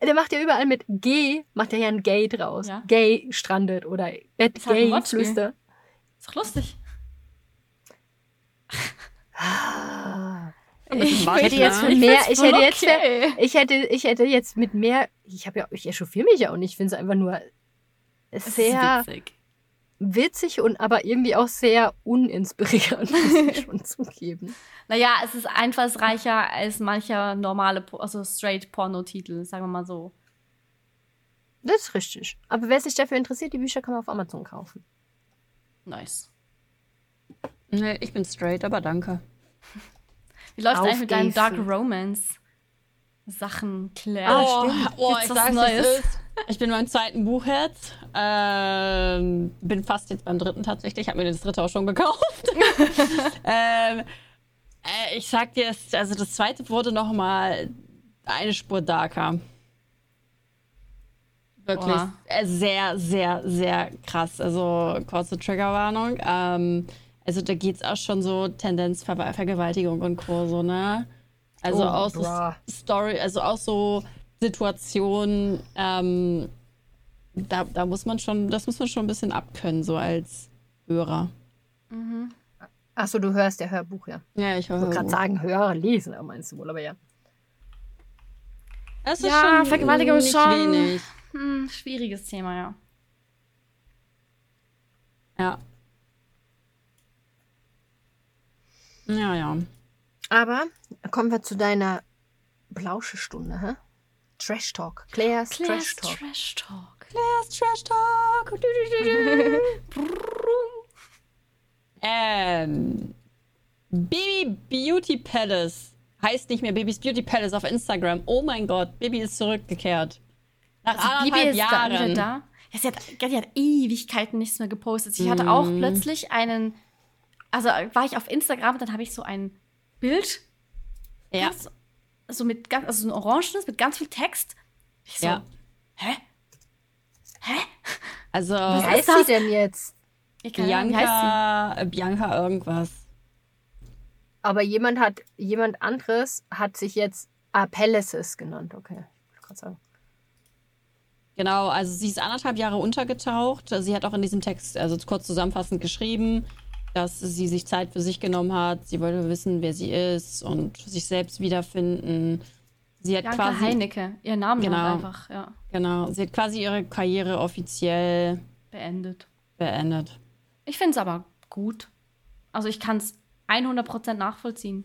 der macht ja überall mit G, macht er ja ein Gay draus. Ja. Gay strandet oder Bett Ist halt ein Gay Wortspiel. Flüster. Ist doch lustig. Ich hätte jetzt für Ich mehr, find's ich voll hätte jetzt, für, okay. ich hätte, ich hätte jetzt mit mehr, ich habe ja, ich echauffiere mich ja auch nicht, ich finde es einfach nur sehr witzig. Witzig und aber irgendwie auch sehr uninspirierend, muss ich schon zugeben. Naja, es ist einfallsreicher als mancher normale, also straight Pornotitel, sagen wir mal so. Das ist richtig. Aber wer sich dafür interessiert, die Bücher kann man auf Amazon kaufen. Nice. Nee, ich bin straight, aber danke. Wie läuft eigentlich mit deinen Dark. Romance Sachen, Claire? Oh, stimmt. oh Gibt's ich was sag's, Neues? Ich bin beim zweiten Buch jetzt. Ähm, bin fast jetzt beim dritten tatsächlich. Habe mir das dritte auch schon gekauft. ähm, äh, ich sag dir, also das zweite wurde noch mal eine Spur darker. Wirklich äh, sehr, sehr, sehr krass. Also kurze Triggerwarnung. Ähm, also da geht's auch schon so Tendenz Ver Vergewaltigung und Co. So, ne? Also Oh, auch so. Story, also auch so Situationen, ähm, da, da muss man schon, das muss man schon ein bisschen abkönnen, so als Hörer. Achso, du hörst ja Hörbuch, ja. Ja, ich Ich wollte höre. gerade sagen, hören, lesen, aber meinst du wohl, aber ja. Es ist Ja, schon Vergewaltigung nicht schon. wenig. Hm, schwieriges Thema, ja. Ja. Ja, ja. Aber kommen wir zu deiner Blausche-Stunde, hä? Trash Talk. Claire's, Trash Talk. Trash Talk. Last Trash Talk. Ähm, Baby Beauty Palace heißt nicht mehr Baby's Beauty Palace auf Instagram. Oh mein Gott, Baby ist zurückgekehrt. Nach Also Bibi anderthalb wieder Jahren. da. Ja, sie, hat, sie hat Ewigkeiten nichts mehr gepostet. Sie hatte auch Mhm. plötzlich einen. Also war ich auf Instagram und dann habe ich so ein Bild. Ja. ganz- So mit ganz, also so ein orangenes mit ganz viel Text. Ich so, Ja. hä? Hä? Also Wie Was heißt das? sie denn jetzt? Bianca, äh, Bianca irgendwas. Aber jemand hat, jemand anderes hat sich jetzt ah, Palaces genannt, okay. Ich wollte gerade sagen. Genau, also sie ist anderthalb Jahre untergetaucht. Sie hat auch in diesem Text, also kurz zusammenfassend geschrieben, dass sie sich Zeit für sich genommen hat. Sie wollte wissen, wer sie ist und sich selbst wiederfinden. Sie hat Janke quasi Heinecke, ihr Name Genau. einfach, ja, genau, sie hat quasi ihre Karriere offiziell beendet. beendet. Ich finde es aber gut. Also ich kann es 100% nachvollziehen.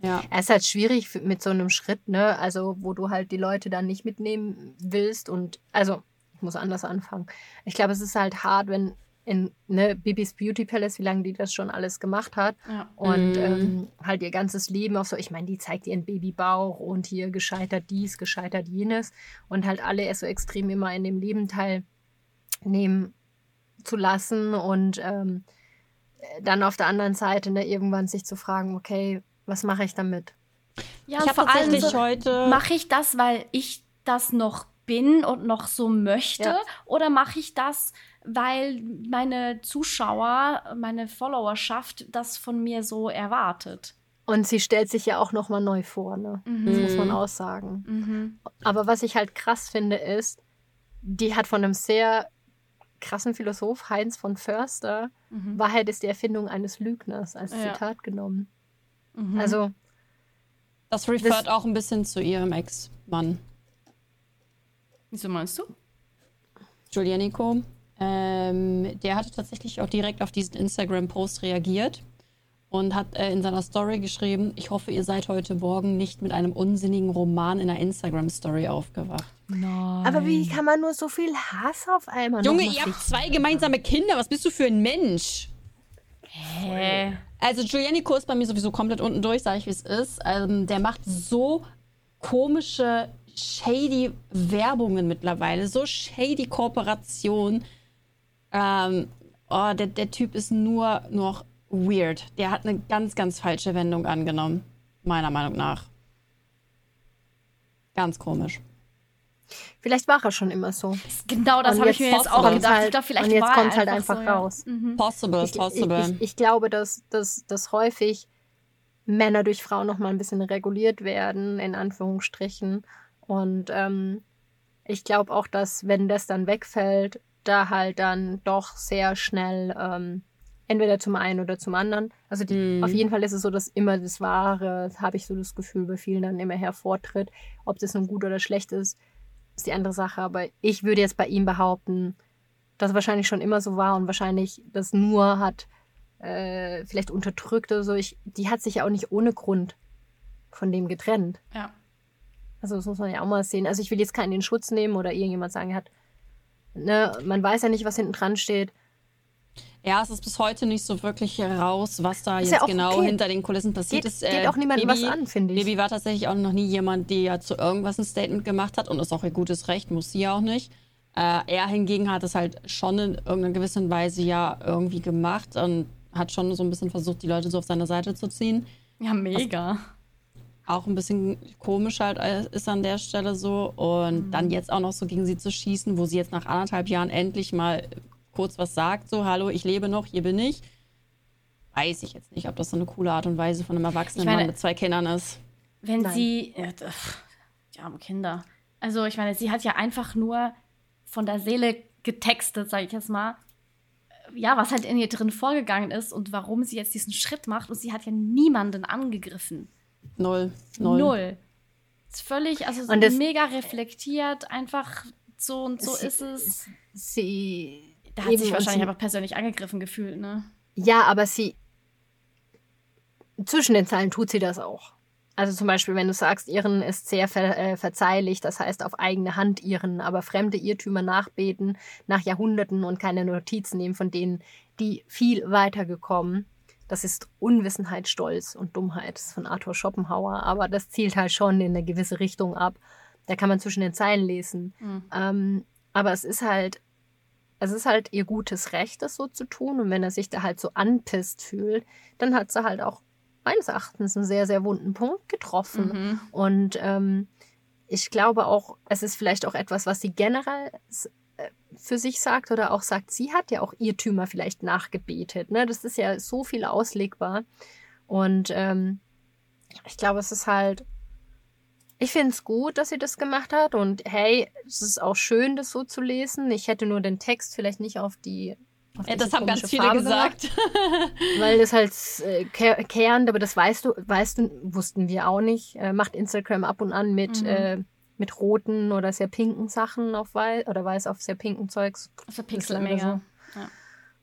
Ja. Es ist halt schwierig mit so einem Schritt, ne? Also, wo du halt die Leute dann nicht mitnehmen willst und, also, ich muss anders anfangen. Ich glaube, es ist halt hart, wenn in, ne, Bibis Beauty Palace, wie lange die das schon alles gemacht hat Ja. und Mhm. ähm, halt ihr ganzes Leben auch so, ich meine, die zeigt ihren Babybauch und hier gescheitert dies, gescheitert jenes und halt alle erst so extrem immer in dem Leben teilnehmen zu lassen und ähm, dann auf der anderen Seite ne, irgendwann sich zu fragen, okay, was mache ich damit? Ja, ich vor allem so, heute. mache ich das, weil ich das noch bin und noch so möchte? Ja. Oder mache ich das, weil meine Zuschauer, meine Followerschaft das von mir so erwartet? Und sie stellt sich ja auch nochmal neu vor, ne? Das muss man Mhm. auch sagen. Mhm. Aber was ich halt krass finde, ist, die hat von einem sehr krassen Philosoph, Heinz von Förster, Mhm. Wahrheit ist die Erfindung eines Lügners als Ja. Zitat genommen. Mhm. Also, das refert das- auch ein bisschen zu ihrem Ex-Mann. Wieso meinst du? Giulianico. Ähm, der hatte tatsächlich auch direkt auf diesen Instagram-Post reagiert und hat äh, in seiner Story geschrieben, ich hoffe, ihr seid heute Morgen nicht mit einem unsinnigen Roman in einer Instagram-Story aufgewacht. Nein. aber wie kann man nur so viel Hass auf einmal Junge, noch ihr habt zwei gemeinsame Kinder, was bist du für ein Mensch? Hä? Also Giulianico ist bei mir sowieso komplett unten durch, sage ich wie es ist. Ähm, der macht so komische, shady Werbungen mittlerweile, so shady Kooperationen. Ähm, oh, der, der Typ ist nur noch weird. Der hat eine ganz, ganz falsche Wendung angenommen, meiner Meinung nach. Ganz komisch. Vielleicht war er schon immer so. Genau das habe ich jetzt mir jetzt auch gedacht. halt- ich glaube, vielleicht und jetzt er kommt's halt einfach, so, raus. Ja. Mhm. Possible, Ich, ich, possible. ich, ich glaube, dass, dass, dass häufig Männer durch Frauen noch mal ein bisschen reguliert werden, in Anführungsstrichen. Und ähm, ich glaube auch, dass, wenn das dann wegfällt, da halt dann doch sehr schnell ähm, entweder zum einen oder zum anderen. Also die, Mhm. auf jeden Fall ist es so, dass immer das Wahre, habe ich so das Gefühl, bei vielen dann immer hervortritt. Ob das nun gut oder schlecht ist, ist die andere Sache. Aber ich würde jetzt bei ihm behaupten, dass es wahrscheinlich schon immer so war und wahrscheinlich das nur hat äh, vielleicht unterdrückt oder so. Ich, die hat sich ja auch nicht ohne Grund von dem getrennt. Ja. Also das muss man ja auch mal sehen. Also ich will jetzt keinen in Schutz nehmen oder irgendjemand sagen, er hat, ne, man weiß ja nicht, was hinten dran steht. Ja, es ist bis heute nicht so wirklich heraus, was da Ist jetzt ja genau okay. hinter den Kulissen passiert Geht, ist. geht auch niemandem was an, finde ich. Baby war tatsächlich auch noch nie jemand, der ja zu irgendwas ein Statement gemacht hat und ist auch ihr gutes Recht, muss sie ja auch nicht. Äh, er hingegen hat es halt schon in irgendeiner gewissen Weise ja irgendwie gemacht und hat schon so ein bisschen versucht, die Leute so auf seine Seite zu ziehen. Ja, mega. Auch ein bisschen komisch halt ist an der Stelle so. Und dann jetzt auch noch so gegen sie zu schießen, wo sie jetzt nach anderthalb Jahren endlich mal kurz was sagt, so, hallo, ich lebe noch, hier bin ich. Weiß ich jetzt nicht, ob das so eine coole Art und Weise von einem erwachsenen meine- Mann mit zwei Kindern ist. Wenn Nein. sie. Ja, pff, die armen Kinder. Also, ich meine, sie hat ja einfach nur von der Seele getextet, sag ich jetzt mal. Ja, was halt in ihr drin vorgegangen ist und warum sie jetzt diesen Schritt macht. Und sie hat ja niemanden angegriffen. Null. Null. Null. Ist völlig, also so das- mega reflektiert, einfach so und so Sie- ist es. Sie. Da hat sich wahrscheinlich sie, einfach persönlich angegriffen gefühlt, ne? Ja, aber sie. Zwischen den Zeilen tut sie das auch. Also zum Beispiel, wenn du sagst, Irren ist sehr ver äh, verzeihlich, das heißt auf eigene Hand irren, aber fremde Irrtümer nachbeten nach Jahrhunderten und keine Notizen nehmen von denen, die viel weitergekommen. Das ist Unwissenheit, Stolz und Dummheit. Das ist von Arthur Schopenhauer, aber das zielt halt schon in eine gewisse Richtung ab. Da kann man zwischen den Zeilen lesen. Mhm. Ähm, aber es ist halt, es ist halt ihr gutes Recht, das so zu tun. Und wenn er sich da halt so anpisst fühlt, dann hat sie halt auch meines Erachtens einen sehr, sehr wunden Punkt getroffen. Mhm. Und ähm, ich glaube auch, es ist vielleicht auch etwas, was sie generell für sich sagt oder auch sagt, sie hat ja auch Irrtümer vielleicht nachgebetet. Ne? Das ist ja so viel auslegbar. Und ähm, ich glaube, es ist halt, ich finde es gut, dass sie das gemacht hat. Und hey, es ist auch schön, das so zu lesen. Ich hätte nur den Text vielleicht nicht auf die auf Ja, das haben ganz viele Farbe gesagt. weil das halt äh, ker- kehrend, aber das weißt du, weißt du, wussten wir auch nicht. Äh, macht Instagram ab und an mit, Mhm. äh, mit roten oder sehr pinken Sachen auf weiß oder weiß auf sehr pinken Zeugs. Das ist Ist leider mega.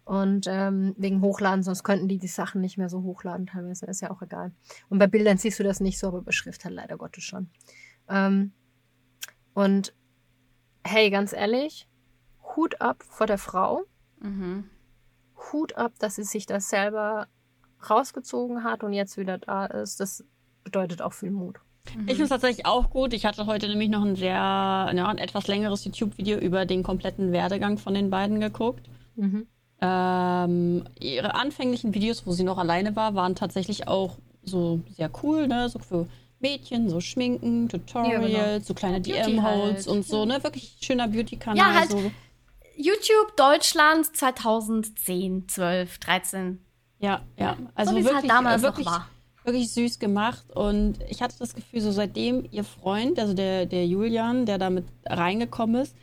Und ähm, wegen Hochladen, sonst könnten die die Sachen nicht mehr so hochladen teilweise. Ist ja auch egal. Und bei Bildern siehst du das nicht so, aber bei Schrift halt leider Gottes schon. Ähm, und hey, ganz ehrlich, Hut ab vor der Frau. Mhm. Hut ab, dass sie sich das selber rausgezogen hat und jetzt wieder da ist. Das bedeutet auch viel Mut. Ich finde es tatsächlich auch gut. Ich hatte heute nämlich noch ein sehr, ja, ein etwas längeres YouTube-Video über den kompletten Werdegang von den beiden geguckt. Mhm. Ähm, ihre anfänglichen Videos, wo sie noch alleine war, waren tatsächlich auch so sehr cool, ne? So für Mädchen, so Schminken, Tutorials, Ja, genau. so kleine DM-Holds halt. und so, ne? Wirklich schöner Beauty-Kanal. Ja, halt so. YouTube Deutschland 2010, 12, 13. Ja, ja. Also so wie es wirklich, halt damals wirklich, noch war. Wirklich süß gemacht. Und ich hatte das Gefühl, so seitdem ihr Freund, also der, der Julian, der damit reingekommen ist,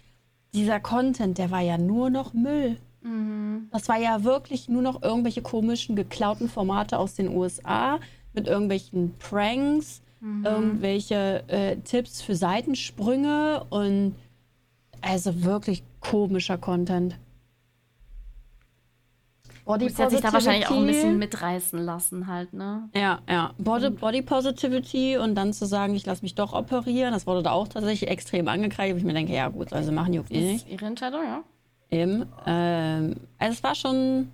dieser Content, der war ja nur noch Müll. Mhm. Das war ja wirklich nur noch irgendwelche komischen, geklauten Formate aus den USA mit irgendwelchen Pranks, Mhm. irgendwelche äh, Tipps für Seitensprünge und also wirklich komischer Content. Body Sie hat sich da wahrscheinlich auch ein Positivity. bisschen mitreißen lassen, halt, ne? Ja, ja. Body, Body Positivity und dann zu sagen, ich lasse mich doch operieren, das wurde da auch tatsächlich extrem angekreidet, wo ich mir denke, ja gut, also machen juckt eh Das nicht. ist ihre Entscheidung, ja. Eben. Ähm, also es war schon,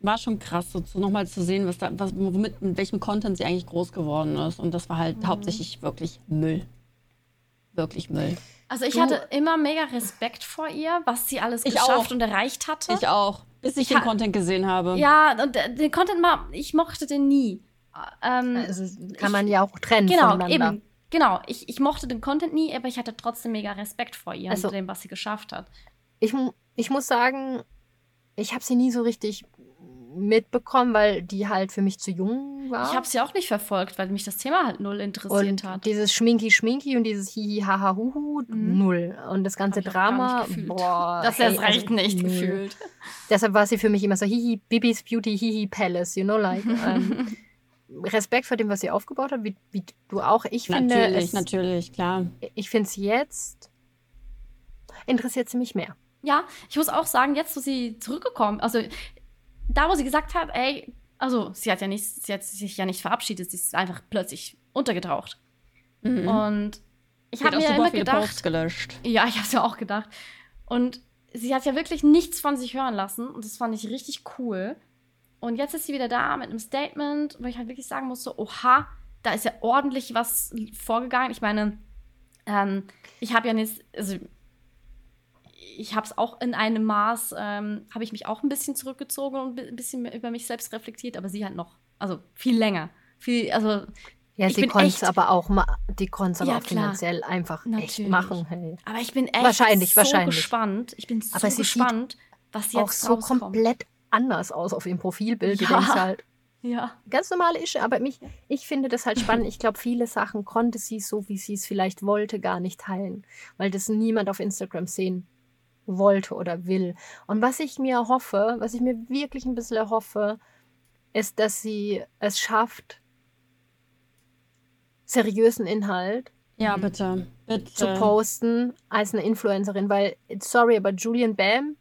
war schon krass, so zu, nochmal zu sehen, was da, was, womit, mit welchem Content sie eigentlich groß geworden ist. Und das war halt Mhm. hauptsächlich wirklich Müll. Wirklich Müll. Also ich Du- hatte immer mega Respekt vor ihr, was sie alles geschafft auch. und erreicht hatte. Ich auch, bis ich Ich den ha- Content gesehen habe. Ja, und äh, den Content mal, ich mochte den nie. Ähm, Also kann man ja auch trennen genau, voneinander. eben. Genau, ich, ich mochte den Content nie, aber ich hatte trotzdem mega Respekt vor ihr Also- und dem, was sie geschafft hat. Ich, ich muss sagen, ich habe sie nie so richtig mitbekommen, weil die halt für mich zu jung war. Ich habe sie auch nicht verfolgt, weil mich das Thema halt null interessiert und hat. dieses Schminki-Schminki und dieses Hihi, Haha, Huhu, Mhm. null. Und das ganze Drama, boah. das hey, erst recht also nicht null. gefühlt. Deshalb war sie für mich immer so Hihi, Bibis Beauty, Hihi Palace, you know, like. ähm, Respekt vor dem, was sie aufgebaut hat, wie, wie du auch. Ich finde, natürlich, es, natürlich, klar. ich finde es jetzt interessiert sie mich mehr. Ja, ich muss auch sagen, jetzt, wo sie zurückgekommen, also da, wo sie gesagt hat, ey, also sie hat ja nicht, sie hat sich ja nicht verabschiedet, sie ist einfach plötzlich untergetaucht. Mhm. Und ich habe auch mir super immer gedacht, gelöscht. ja, ich habe es ja auch gedacht. Und sie hat ja wirklich nichts von sich hören lassen und das fand ich richtig cool. Und jetzt ist sie wieder da mit einem Statement, wo ich halt wirklich sagen musste, oha, da ist ja ordentlich was vorgegangen. Ich meine, ähm, ich habe ja nicht, also ich habe es auch in einem Maß, ähm, habe ich mich auch ein bisschen zurückgezogen und ein bisschen über mich selbst reflektiert, aber sie halt noch, also viel länger. Viel, also, Ja, Ich sie konnte es echt- aber auch, ma die konnte aber Ja, auch finanziell einfach echt Natürlich. machen. Hey. aber ich bin echt Wahrscheinlich, so wahrscheinlich. gespannt. Ich bin so Aber sie gespannt, was jetzt auch so rauskommt. komplett anders aus auf ihrem Profilbild. Du Ja. denkst halt, Ja. ganz normal ist, aber mich, ich finde das halt spannend. Ich glaube, viele Sachen konnte sie so, wie sie es vielleicht wollte, gar nicht teilen, weil das niemand auf Instagram sehen wollte oder will. Und was ich mir hoffe, was ich mir wirklich ein bisschen erhoffe, ist, dass sie es schafft, seriösen Inhalt Ja, bitte. Bitte. zu posten als eine Influencerin, weil, sorry, aber Julian Bam,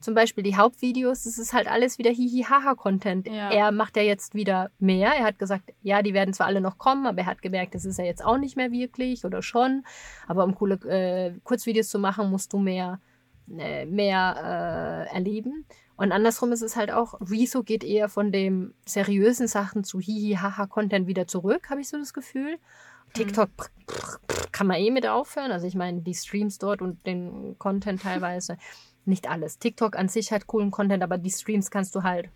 zum Beispiel die Hauptvideos, das ist halt alles wieder Hihi-Haha-Content. Ja. Er macht ja jetzt wieder mehr. Er hat gesagt, ja, die werden zwar alle noch kommen, aber er hat gemerkt, das ist ja jetzt auch nicht mehr wirklich oder schon. Aber um coole äh, Kurzvideos zu machen, musst du mehr, mehr äh, erleben. Und andersrum ist es halt auch, Rezo geht eher von dem seriösen Sachen zu Hihi-Haha-Content wieder zurück, habe ich so das Gefühl. TikTok pr- pr- pr- kann man eh mit aufhören. Also ich meine, die Streams dort und den Content teilweise. Nicht alles. TikTok an sich hat coolen Content, aber die Streams kannst du halt.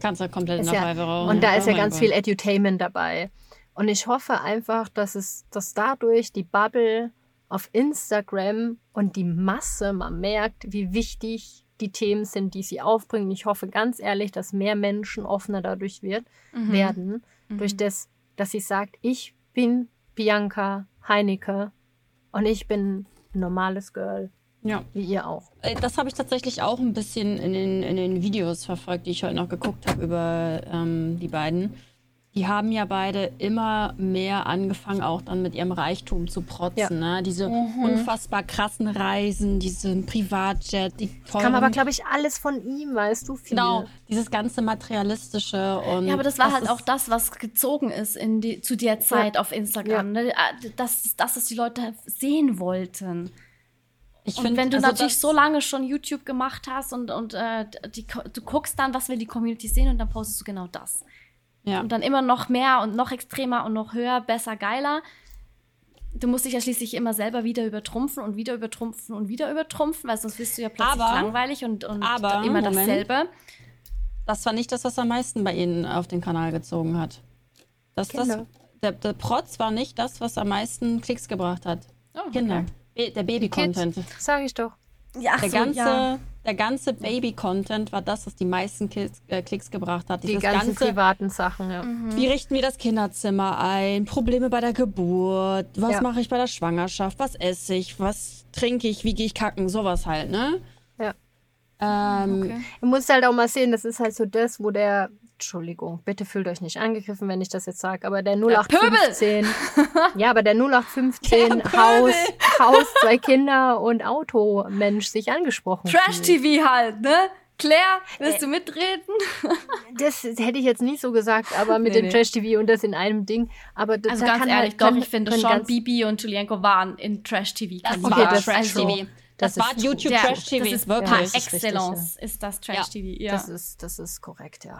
Kannst du komplett in der ja, rauchen. und da ist Oh ja ganz Gott. viel Edutainment dabei. Und ich hoffe einfach, dass es, dass dadurch die Bubble auf Instagram und die Masse mal merkt, wie wichtig die Themen sind, die sie aufbringen. Ich hoffe ganz ehrlich, dass mehr Menschen offener dadurch wird, Mhm. werden, durch das, dass sie sagt, ich bin Bianca Heinecke und ich bin ein normales Girl Ja. Wie ihr auch. Äh, Das habe ich tatsächlich auch ein bisschen in den, in den Videos verfolgt, die ich heute noch geguckt habe über ähm, die beiden. Die haben ja beide immer mehr angefangen, auch dann mit ihrem Reichtum zu protzen. Ja. Ne? Diese unfassbar krassen Reisen, diesen Privatjet, die teuren... Kam aber, glaube ich, alles von ihm, weißt du? Viel. Genau, dieses ganze Materialistische und... Ja, aber das war halt ist- auch das, was gezogen ist in die, zu der Zeit auf Instagram. Ne? Das, das, was die Leute sehen wollten. Ich Und find, wenn du also natürlich das- so lange schon YouTube gemacht hast und, und äh, die, du guckst dann, was will die Community sehen und dann postest du genau das. Ja. Und dann immer noch mehr und noch extremer und noch höher, besser, geiler. Du musst dich ja schließlich immer selber wieder übertrumpfen und wieder übertrumpfen und wieder übertrumpfen, weil sonst wirst du ja plötzlich Aber- langweilig und, und aber, immer Moment. dasselbe. Das war nicht das, was am meisten bei ihnen auf den Kanal gezogen hat. Das, das, der, der Protz war nicht das, was am meisten Klicks gebracht hat. Oh, Kinder. Be der Baby-Content. Sag ich doch. Ja, ach Der so, ganze, ja. Der ganze Baby-Content war das, was die meisten Klicks, äh, Klicks gebracht hat. Die ganzen ganze, privaten Sachen, ja. wie richten wir das Kinderzimmer ein? Probleme bei der Geburt? Was Ja. mache ich bei der Schwangerschaft? Was esse ich? Was trinke ich? Wie gehe ich kacken? Sowas halt, ne? Ja. Ähm, Okay. Du musst halt auch mal sehen, das ist halt so das, wo der, Entschuldigung, bitte fühlt euch nicht angegriffen, wenn ich das jetzt sage, aber der 0815, ja, aber der 0815 Haus, Haus, zwei Kinder und Auto-Mensch sich angesprochen fühlt. Trash-TV halt, ne? Claire, willst Äh. du mitreden? Das hätte ich jetzt nicht so gesagt, aber mit Nee, dem nee. Trash-TV und das in einem Ding. Aber das Also da ganz kann ehrlich, halt, doch, ich finde schon, Bibi und Julienko waren in Trash-TV. das man- das ist Trash-TV. true. Das, Das war. YouTube Der- Trash-TV. Das ist wirklich. par das ist richtig, excellence, ist das Trash-TV. Ja. Das ist, das ist korrekt, ja.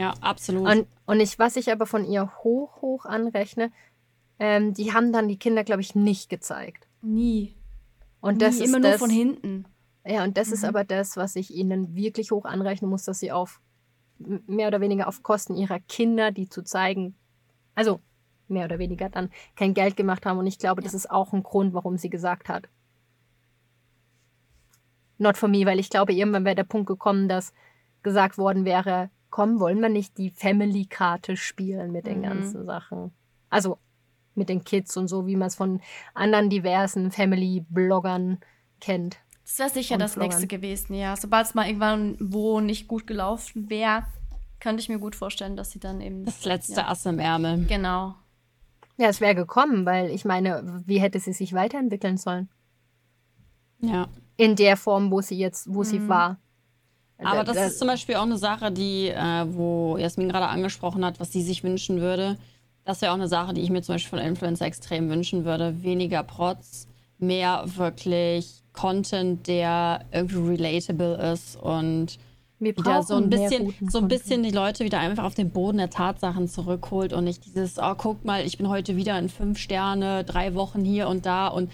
Ja, absolut. Und, und ich, was ich aber von ihr hoch, hoch anrechne, ähm, die haben dann die Kinder, glaube ich, nicht gezeigt. Nie. Und das Nie, ist immer das, nur von hinten. Ja, und das ist Mhm. aber das, was ich ihnen wirklich hoch anrechnen muss, dass sie auf mehr oder weniger auf Kosten ihrer Kinder, die zu zeigen, also mehr oder weniger dann kein Geld gemacht haben. Und ich glaube, das ist auch ein Grund, warum sie gesagt hat. Not for me, weil ich glaube, irgendwann wäre der Punkt gekommen, dass gesagt worden wäre, komm, wollen wir nicht die Family-Karte spielen mit den Mhm. ganzen Sachen. Also mit den Kids und so, wie man es von anderen diversen Family-Bloggern kennt. Das wäre sicher Und das Florian. nächste gewesen, ja. Sobald es mal irgendwann wo nicht gut gelaufen wäre, könnte ich mir gut vorstellen, dass sie dann eben. das letzte Ja. Ass im Ärmel. Genau. Ja, es wäre gekommen, weil ich meine, wie hätte sie sich weiterentwickeln sollen? Ja. In der Form, wo sie jetzt, wo sie war. Aber Da- das da- ist zum Beispiel auch eine Sache, die, äh, wo Jasmin gerade angesprochen hat, was sie sich wünschen würde. Das wäre auch eine Sache, die ich mir zum Beispiel von Influencer extrem wünschen würde. Weniger Protz, mehr wirklich Content, der irgendwie relatable ist und wir wieder so ein bisschen, so ein bisschen die Leute wieder einfach auf den Boden der Tatsachen zurückholt und nicht dieses, oh, guck mal, ich bin heute wieder in fünf Sterne, drei Wochen hier und da und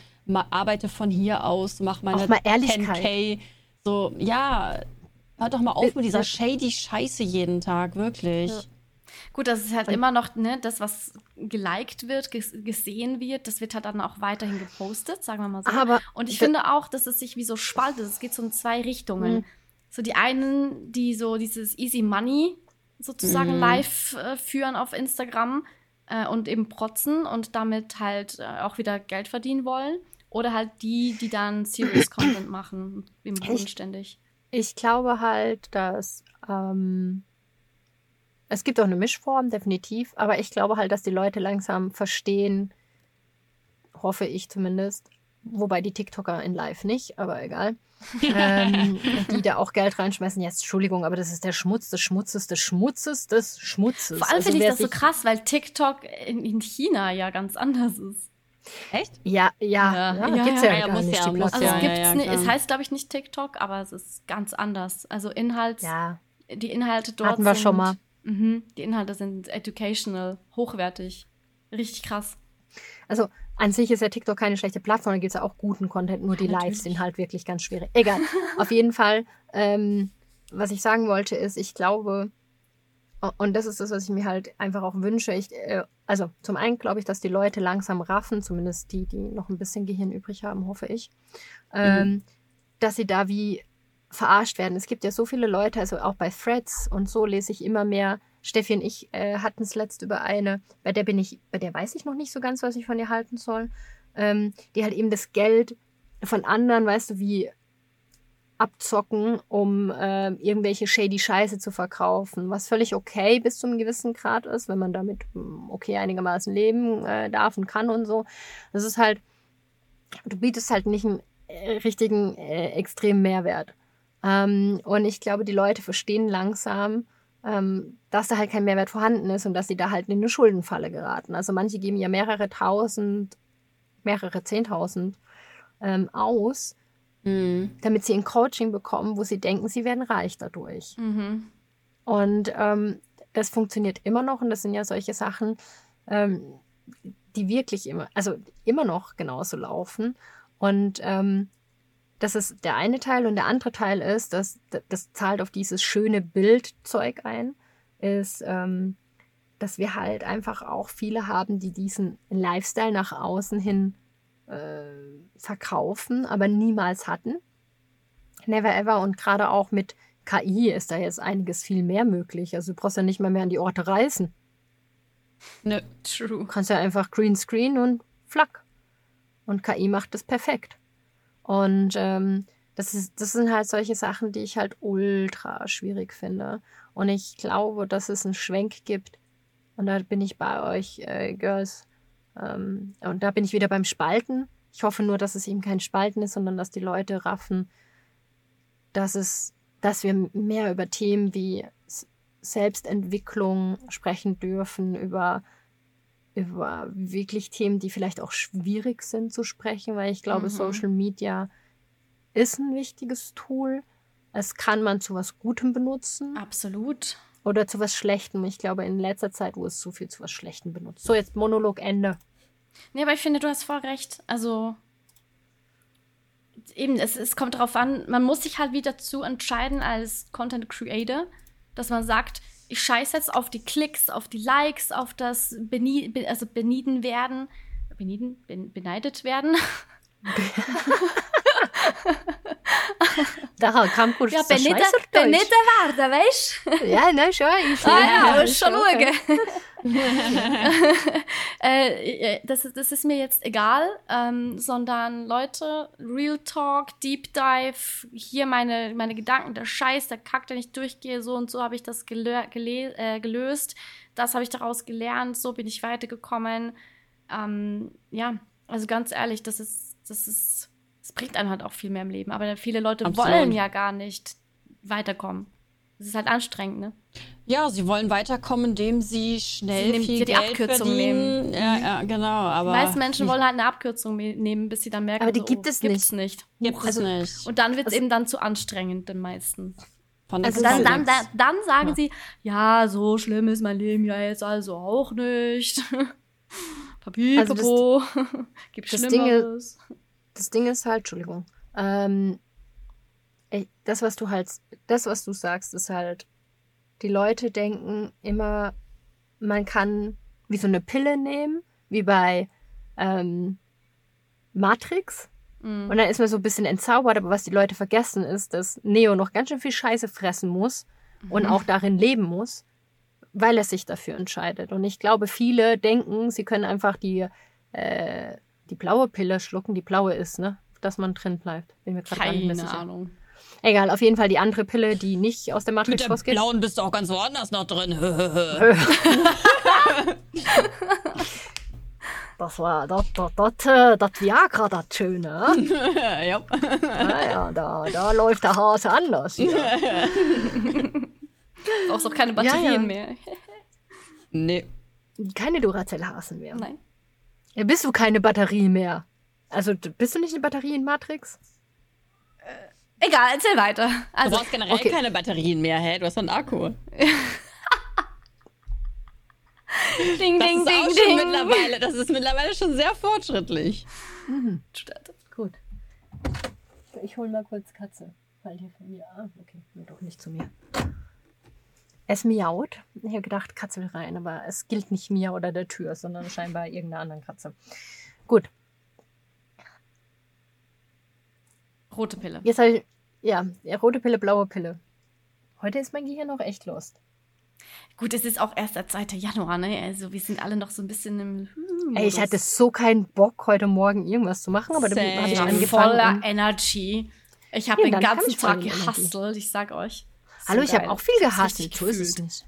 arbeite von hier aus, mach meine Auch mal Ehrlichkeit. 10k. So, ja, hört doch mal auf mit dieser Äh, shady Scheiße jeden Tag, wirklich. Ja. Gut, das ist halt immer noch, ne, das, was geliked wird, ges gesehen wird, das wird halt dann auch weiterhin gepostet, sagen wir mal so. Aber Und ich finde auch, dass es sich wie so spaltet. Es geht so in zwei Richtungen. Mhm. So die einen, die so dieses Easy Money sozusagen Mhm. live äh, führen auf Instagram äh, und eben protzen und damit halt äh, auch wieder Geld verdienen wollen. Oder halt die, die dann Serious Content machen, im bodenständig. Ich glaube halt, dass ähm, es gibt auch eine Mischform, definitiv, aber ich glaube halt, dass die Leute langsam verstehen, hoffe ich zumindest, wobei die TikToker in Live nicht, aber egal, ähm, die da auch Geld reinschmeißen. Jetzt, Entschuldigung, aber das ist der Schmutz des Schmutzes des Schmutzes des Schmutzes. Vor allem Also finde ich das so krass, weil TikTok in, in China ja ganz anders ist. Echt? Ja, ja, Ja, ja, gibt's ja, ja, ja, gar muss nicht, ja, die muss Also Plattform. es ja, gibt's klar. es heißt glaube ich nicht TikTok, aber es ist ganz anders. Also Inhalt, Ja, die Inhalte dort Hatten wir sind, schon mal. Mhm, die Inhalte sind educational, hochwertig, richtig krass. Also an sich ist ja TikTok keine schlechte Plattform, da gibt es ja auch guten Content, nur die Lives natürlich. sind halt wirklich ganz schwierig. Egal. Auf jeden Fall, ähm, was ich sagen wollte, ist, ich glaube, und das ist das, was ich mir halt einfach auch wünsche. Ich, äh, also zum einen glaube ich, dass die Leute langsam raffen, zumindest die, die noch ein bisschen Gehirn übrig haben, hoffe ich, ähm, dass sie da wie verarscht werden. Es gibt ja so viele Leute, also auch bei Threads und so lese ich immer mehr. Steffi und ich äh, hatten es letzt über eine, bei der bin ich, bei der weiß ich noch nicht so ganz, was ich von ihr halten soll, ähm, die halt eben das Geld von anderen, weißt du, wie abzocken, um äh, irgendwelche shady Scheiße zu verkaufen, was völlig okay bis zu einem gewissen Grad ist, wenn man damit hm, okay einigermaßen leben äh, darf und kann und so. Das ist halt, du bietest halt nicht einen äh, richtigen äh, extremen Mehrwert. Ähm, und ich glaube, die Leute verstehen langsam, ähm, dass da halt kein Mehrwert vorhanden ist und dass sie da halt in eine Schuldenfalle geraten. Also manche geben ja mehrere tausend, mehrere zehntausend ähm, aus, mhm. damit sie ein Coaching bekommen, wo sie denken, sie werden reich dadurch. Mhm. Und ähm, das funktioniert immer noch und das sind ja solche Sachen, ähm, die wirklich immer, also immer noch genauso laufen. Und ähm, das ist der eine Teil und der andere Teil ist, dass das zahlt auf dieses schöne Bildzeug ein, ist, ähm, dass wir halt einfach auch viele haben, die diesen Lifestyle nach außen hin äh, verkaufen, aber niemals hatten. Never ever und gerade auch mit KI ist da jetzt einiges viel mehr möglich. Also du brauchst ja nicht mal mehr an die Orte reisen. Ne, true. Du kannst ja einfach Greenscreen und flack. Und KI macht das perfekt. Und ähm, das, ist, das sind halt solche Sachen, die ich halt ultra schwierig finde. Und ich glaube, dass es einen Schwenk gibt. Und da bin ich bei euch, äh, Girls. Ähm, und da bin ich wieder beim Spalten. Ich hoffe nur, dass es eben kein Spalten ist, sondern dass die Leute raffen, dass es, dass wir mehr über Themen wie Selbstentwicklung sprechen dürfen, über über wirklich Themen, die vielleicht auch schwierig sind zu sprechen, weil ich glaube, mhm. Social Media ist ein wichtiges Tool. Es kann man zu was Gutem benutzen. Absolut. Oder zu was Schlechtem. Ich glaube, in letzter Zeit wurde es so viel zu was Schlechtem benutzt. So, jetzt Monolog Ende. Nee, aber ich finde, du hast voll recht. Also, eben, es, es kommt darauf an, man muss sich halt wieder dazu entscheiden als Content Creator, dass man sagt, ich scheiße jetzt auf die Klicks, auf die Likes, auf das Benie also benieden werden, benieden, ben beneidet werden. Da kam kurz Ja, bin nicht, bin nicht der Werde, weißt du? Ja, nein, schon. Ich, ah ja, ja schon schauen. äh, das, das ist mir jetzt egal, ähm, sondern Leute, Real Talk, Deep Dive, hier meine, meine Gedanken, der Scheiß, der Kack, den ich durchgehe, so und so habe ich das gelö äh, gelöst, das habe ich daraus gelernt, so bin ich weitergekommen. Ähm, ja, also ganz ehrlich, das ist, das ist es bringt einen halt auch viel mehr im Leben. Aber viele Leute Absolut. wollen ja gar nicht weiterkommen. Es ist halt anstrengend, ne? Ja, sie wollen weiterkommen, indem sie schnell sie viel die Geld Abkürzung verdienen. nehmen. Ja, ja, genau. Aber die meisten Menschen wollen halt eine Abkürzung nehmen, bis sie dann merken, aber die so, gibt es gibt's nicht. Gibt also, nicht. Und dann wird es also, eben dann zu anstrengend den meisten. also dann, dann, dann, dann, sagen ja. sie, ja, so schlimm ist mein Leben ja jetzt also auch nicht. Papi, also Papo, gibt Schlimmeres. Dinge, das Ding ist halt, Entschuldigung, ähm, das, was du halt, das, was du sagst, ist halt, die Leute denken immer, man kann wie so eine Pille nehmen, wie bei ähm, Matrix. Mhm. Und dann ist man so ein bisschen entzaubert, aber was die Leute vergessen ist, dass Neo noch ganz schön viel Scheiße fressen muss mhm. und auch darin leben muss, weil er sich dafür entscheidet. Und ich glaube, viele denken, sie können einfach die äh, die blaue Pille schlucken, die blaue ist, ne? Dass man drin bleibt. Bin mir Keine Ahnung. Egal, auf jeden Fall die andere Pille, die nicht aus der Matrix Mit rausgeht. Mit blauen bist du auch ganz woanders noch drin. das war das, das, das, äh, das Viagra, das Schöne. ja. Naja, da, da läuft der Hase anders. Hier. Brauchst auch keine Batterien ja, ja. mehr. nee. Keine Duracell-Hasen mehr. Nein. Ja, bist du keine Batterie mehr. Also bist du nicht eine Batterie in Matrix? Äh, egal, erzähl weiter. Also, du brauchst generell okay. keine Batterien mehr, hä? Du hast einen Akku. ding, das ding, ist ding, auch ding. Schon mittlerweile, das ist mittlerweile schon sehr fortschrittlich. Mhm. Gut. Ich hole mal kurz Katze. Weil hier von mir. Ah, okay, nur doch nicht zu mir. Es miaut. Ich habe gedacht, Katze will rein, aber es gilt nicht mir oder der Tür, sondern scheinbar irgendeiner anderen Katze. Gut. Rote Pille. Jetzt ich, ja, rote Pille, blaue Pille. Heute ist mein Gehirn noch echt lost. Gut, es ist auch erst der 2. Januar, ne? Also wir sind alle noch so ein bisschen im. Hm, Ey, ich hatte so keinen Bock, heute Morgen irgendwas zu machen, aber dann habe ich angefangen. voller Energy. Ich habe Ja, den ganzen Tag gehustelt, ich sag euch. Hallo, ich habe auch viel Ich gehasst. So ist es nicht.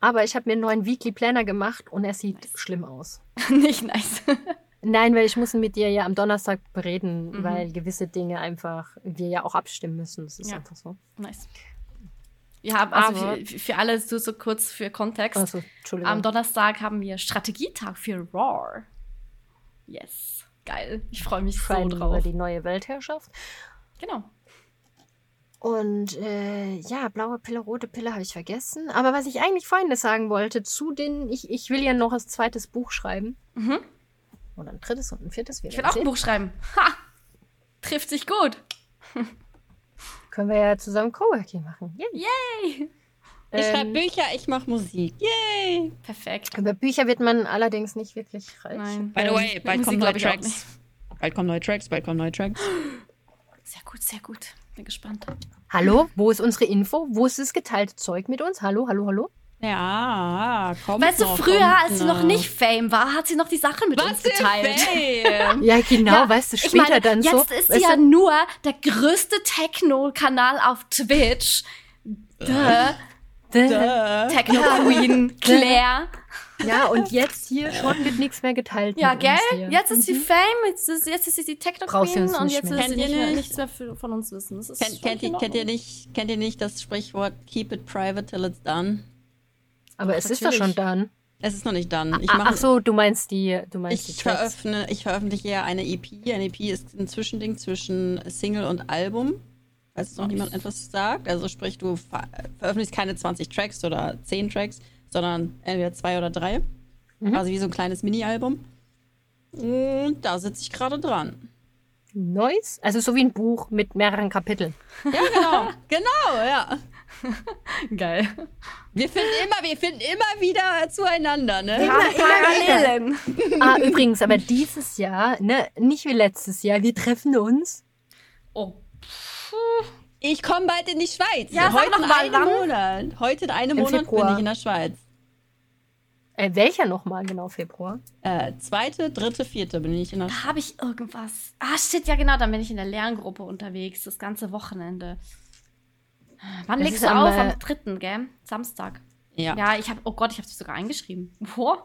Aber ich habe mir einen neuen Weekly Planner gemacht und er sieht schlimm aus. Nicht nice. Nein, weil ich muss ihn mit dir ja am Donnerstag bereden, Mhm. weil gewisse Dinge einfach wir ja auch abstimmen müssen. Das ist Ja. einfach so. nice. Ja, also Aber- für, für alle so, so kurz für Kontext. Also, Entschuldigung. Am Donnerstag haben wir Strategietag für Raw. Yes. Geil. Ich freue mich so Schreiben über drauf. die neue Weltherrschaft. Genau. Und äh, ja, blaue Pille, rote Pille habe ich vergessen. Aber was ich eigentlich vorhin sagen wollte, zu den, ich, ich will ja noch ein zweites Buch schreiben. Mhm. Oder ein drittes und ein viertes. wir Ich will auch ein. Buch schreiben. Ha! Trifft sich gut. Können wir ja zusammen Coworking machen. Yay. Yay! Ich schreibe Ähm, Bücher, ich mache Musik. Yay! Perfekt. Über Bücher wird man allerdings nicht wirklich reich. Nein. By the Ähm, way, bald kommen neue Tracks. Bald kommen neue Tracks, bald kommen neue Tracks. Sehr gut, sehr gut. Bin gespannt. Hallo, wo ist unsere Info? Wo ist das geteilte Zeug mit uns? Hallo, hallo, hallo? Ja, komm. Weißt du, noch, früher, kommt als sie noch nicht Fame war, hat sie noch die Sachen mit uns Was für geteilt. Fame? Ja, genau, Ja, weißt du, ich später meine, dann jetzt so. ist sie ja du, nur der größte Techno-Kanal auf Twitch. Duh. Däh. Duh. Techno-Queen Claire. Ja, und jetzt hier schon wird nichts mehr geteilt. Ja, gell? Jetzt ist sie Fame, jetzt ist, jetzt ist sie die Techno-Queen uns und jetzt mehr. will sie Kennt ihr nicht mehr, nichts mehr für, von uns wissen. Das ist Kennt, kennt, ihr, kennt, ihr nicht, kennt ihr nicht das Sprichwort Keep it private till it's done? Aber es ist doch schon dann. Es ist noch nicht done. Ich Ah, mache ach so, du meinst die, du meinst Ich, die Tracks. veröffne, ich veröffentliche ja eine EP. Eine EP ist ein Zwischending zwischen Single und Album. Falls es noch niemand etwas sagt. Also sprich, du ver veröffentlichst keine 20 Tracks oder 10 Tracks, sondern entweder zwei oder drei. Mhm. Also wie so ein kleines Mini-Album. Und da sitze ich gerade dran. Neues? Also so wie ein Buch mit mehreren Kapiteln. Ja, genau. genau, ja. Geil. Wir finden immer, wir finden immer wieder zueinander, ne? Ja, Parallelen. ah, übrigens, aber dieses Jahr, ne, nicht wie letztes Jahr, wir treffen uns. Oh, Ich komme bald in die Schweiz. Ja, sag Heute in mal, einem? Monat. Heute in einem Im Monat Februar. bin ich in der Schweiz. Äh, welcher nochmal genau Februar? Äh, zweite, dritte, vierte bin ich in der da habe ich irgendwas. Ah, shit, ja genau, dann bin ich in der Lerngruppe unterwegs, das ganze Wochenende. Wann Das legst du am, auf? äh, Am dritten, gell? Samstag. Ja. Ja, ich habe, oh Gott, ich habe dich sogar eingeschrieben. Wo?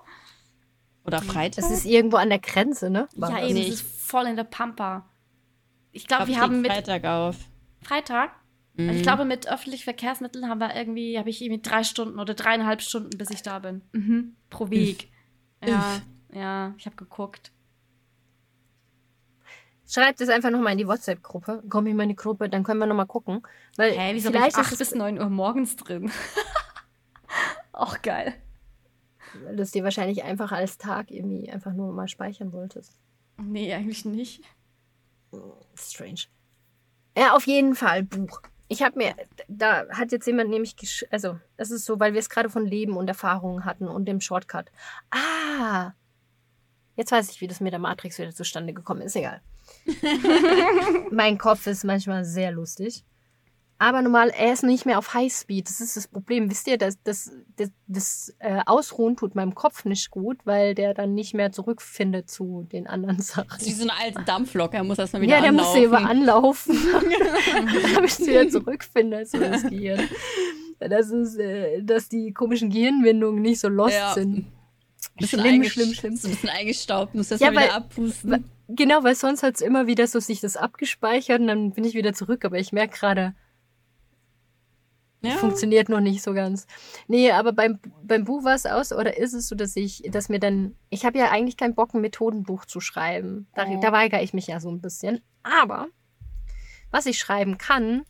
Oder Freitag. Das ist irgendwo an der Grenze, ne? War ja, das? eben, Nee, es ich- ist voll in der Pampa. Ich glaube, glaub, wir ich haben leg mit Freitag auf. Freitag. Mhm. Ich glaube, mit öffentlichen Verkehrsmitteln haben wir irgendwie, habe ich irgendwie drei Stunden oder dreieinhalb Stunden, bis ich da bin. Mhm. Pro Weg. Ja, ja, ich habe geguckt. Schreibt es einfach nochmal in die WhatsApp-Gruppe. Komm in meine Gruppe, dann können wir nochmal gucken. Weil Hä, wieso bin vielleicht ich 8 ist bis es, 9 Uhr morgens drin? Auch geil. weil du es dir wahrscheinlich einfach als Tag irgendwie einfach nur mal speichern wolltest. Nee, eigentlich nicht. Strange. Ja, auf jeden Fall Buch. Ich habe mir, da hat jetzt jemand nämlich, gesch also es ist so, weil wir es gerade von Leben und Erfahrungen hatten und dem Shortcut. Ah, jetzt weiß ich, wie das mit der Matrix wieder zustande gekommen ist. Egal. mein Kopf ist manchmal sehr lustig. Aber normal, er ist nicht mehr auf Highspeed. Das ist das Problem. Wisst ihr, das, das, das, das äh, Ausruhen tut meinem Kopf nicht gut, weil der dann nicht mehr zurückfindet zu den anderen Sachen. Das wie so eine alte Dampflok, er muss erstmal wieder Ja, der muss anlaufen. über anlaufen, damit ich wieder zurückfinde, also das Gehirn. Das ist, äh, dass die komischen Gehirnwindungen nicht so lost Ja. sind. Bisschen Schlimm, schlimm, schlimm. Ist ein bisschen eingestaubt, muss das Ja, mal wieder weil- abpusten. Genau, weil sonst hat es immer wieder so sich das abgespeichert und dann bin ich wieder zurück. Aber ich merke gerade, Ja. funktioniert noch nicht so ganz. Nee, aber beim, beim Buch war es aus, oder ist es so, dass ich, dass mir dann, ich habe ja eigentlich keinen Bock, ein Methodenbuch zu schreiben. Da, Oh. da weigere ich mich ja so ein bisschen. Aber was ich schreiben kann,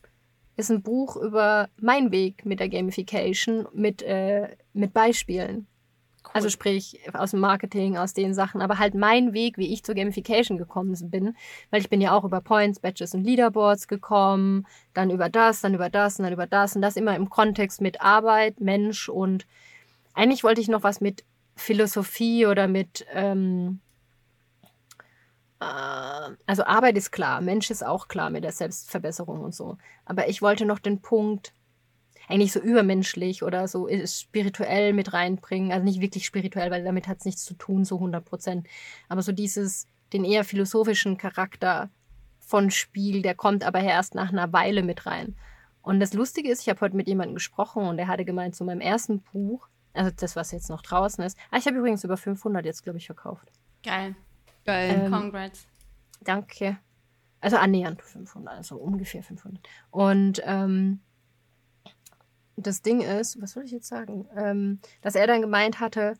ist ein Buch über meinen Weg mit der Gamification, mit, äh, mit Beispielen. Cool. Also sprich aus dem Marketing, aus den Sachen, aber halt mein Weg, wie ich zur Gamification gekommen bin, weil ich bin ja auch über Points, Badges und Leaderboards gekommen, dann über das, dann über das und dann über das und das immer im Kontext mit Arbeit, Mensch und eigentlich wollte ich noch was mit Philosophie oder mit ähm, äh, also Arbeit ist klar, Mensch ist auch klar mit der Selbstverbesserung und so, aber ich wollte noch den Punkt eigentlich so übermenschlich oder so spirituell mit reinbringen. Also nicht wirklich spirituell, weil damit hat es nichts zu tun, so 100 Prozent. Aber so dieses, den eher philosophischen Charakter von Spiel, der kommt aber erst nach einer Weile mit rein. Und das Lustige ist, ich habe heute mit jemandem gesprochen und der hatte gemeint, zu meinem ersten Buch, also das, was jetzt noch draußen ist. Ah, ich habe übrigens über 500 jetzt, glaube ich, verkauft. Geil. Geil. Ähm, Congrats. Danke. Also annähernd 500, also ungefähr 500. Und ähm, das Ding ist, was soll ich jetzt sagen? Ähm, dass er dann gemeint hatte,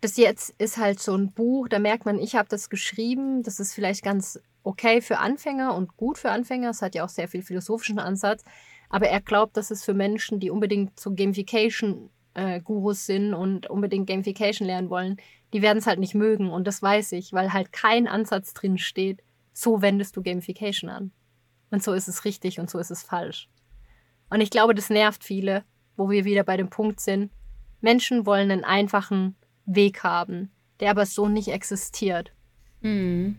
bis jetzt ist halt so ein Buch, da merkt man, ich habe das geschrieben, das ist vielleicht ganz okay für Anfänger und gut für Anfänger, es hat ja auch sehr viel philosophischen Ansatz, aber er glaubt, dass es für Menschen, die unbedingt so Gamification-Gurus äh, sind und unbedingt Gamification lernen wollen, die werden es halt nicht mögen und das weiß ich, weil halt kein Ansatz drin steht, so wendest du Gamification an. Und so ist es richtig und so ist es falsch. Und ich glaube, das nervt viele, wo wir wieder bei dem Punkt sind. Menschen wollen einen einfachen Weg haben, der aber so nicht existiert. Mhm.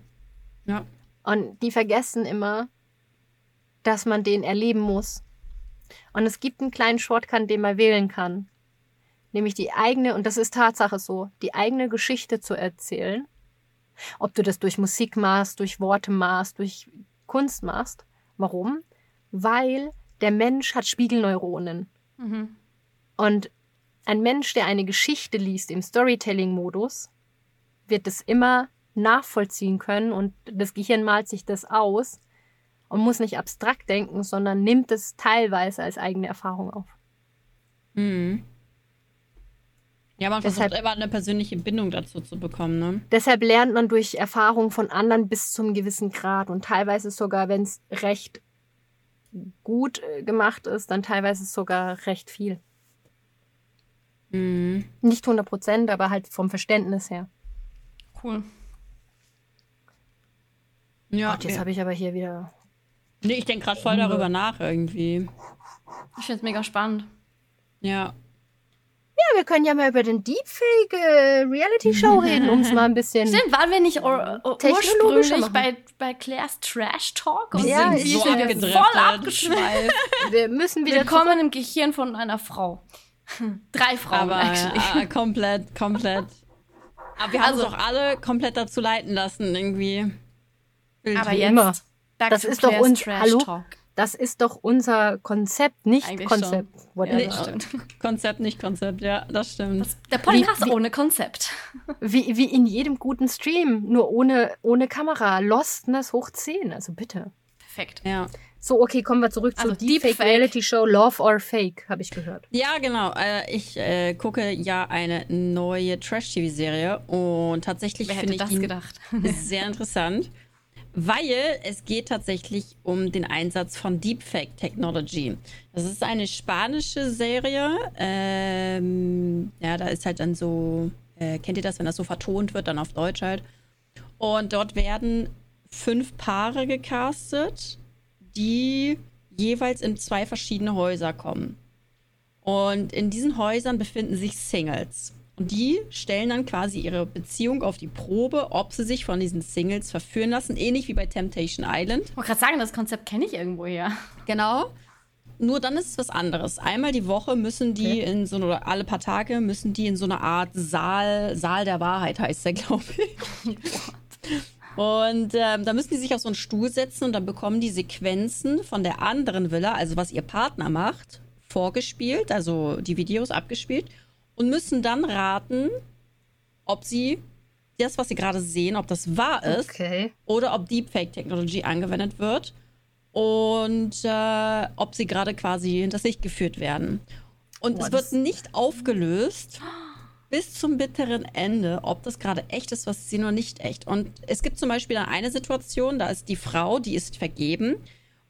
Ja. Und die vergessen immer, dass man den erleben muss. Und es gibt einen kleinen Shortcut, den man wählen kann. Nämlich die eigene, und das ist Tatsache so, die eigene Geschichte zu erzählen. Ob du das durch Musik machst, durch Worte machst, durch Kunst machst. Warum? Weil der Mensch hat Spiegelneuronen. Mhm. Und ein Mensch, der eine Geschichte liest im Storytelling-Modus, wird es immer nachvollziehen können und das Gehirn malt sich das aus und muss nicht abstrakt denken, sondern nimmt es teilweise als eigene Erfahrung auf. Mhm. Ja, man Deshalb- versucht immer eine persönliche Bindung dazu zu bekommen, ne? Deshalb lernt man durch Erfahrung von anderen bis zum gewissen Grad und teilweise sogar, wenn es recht gut äh, gemacht ist, dann teilweise sogar recht viel. Mhm. Nicht 100 Prozent, aber halt vom Verständnis her. Cool. Ja, Gott, jetzt ja. habe ich aber hier wieder. nee, ich denke gerade voll darüber nach irgendwie. Ich finde es mega spannend. Ja. Ja, wir können ja mal über den Deepfake äh, Reality Show reden, um es mal ein bisschen. Stimmt, waren wir nicht ur ursprünglich bei, bei Claire's Trash Talk? Und Ja, sind ich so abgedriftet. abgedriftet. voll abgeschweift. Wir müssen wieder Willkommen im Gehirn von einer Frau. Drei Frauen, Aber actually. äh, komplett, komplett. Aber wir haben Also- uns auch alle komplett dazu leiten lassen, irgendwie. Wild. Aber jetzt, immer. back Das to ist doch uns- Trash hallo? Talk. Das ist doch unser Konzept, nicht Eigentlich Konzept. Das stimmt. Konzept, nicht Konzept, ja, das stimmt. Das, der Podcast Wie- ohne Konzept. Wie, wie in jedem guten Stream, nur ohne, ohne Kamera. Lostness hoch 10, also bitte. Perfekt. ja. So, okay, kommen wir zurück Also zur Deepfake Deepfake. Reality Show Love or Fake, habe ich gehört. Ja, genau. Äh, ich äh, gucke ja eine neue Trash-TV-Serie und tatsächlich finde hätte ich das die gedacht? sehr interessant, weil es geht tatsächlich um den Einsatz von Deepfake Technology. Das ist eine spanische Serie. Ähm, ja, da ist halt dann so, äh, kennt ihr das, wenn das so vertont wird, dann auf Deutsch halt. Und dort werden fünf Paare gecastet, die jeweils in zwei verschiedene Häuser kommen. Und in diesen Häusern befinden sich Singles. Und die stellen dann quasi ihre Beziehung auf die Probe, ob sie sich von diesen Singles verführen lassen, ähnlich wie bei Temptation Island. Ich wollte gerade sagen, das Konzept kenne ich irgendwo her. Genau. Nur dann ist es was anderes. Einmal die Woche müssen die in so eine, oder alle paar Tage müssen die in so eine Art Saal, Saal der Wahrheit heißt der, glaube ich. Und ähm, da müssen die sich auf so einen Stuhl setzen und dann bekommen die Sequenzen von der anderen Villa, also was ihr Partner macht, vorgespielt, also die Videos abgespielt und müssen dann raten, ob sie das, was sie gerade sehen, ob das wahr ist Okay. oder ob Deepfake-Technologie angewendet wird und äh, ob sie gerade quasi hinters Licht geführt werden. Und Boah, es wird nicht aufgelöst bis zum bitteren Ende, ob das gerade echt ist, was sie oder nicht echt. Und es gibt zum Beispiel dann eine Situation, da ist die Frau, die ist vergeben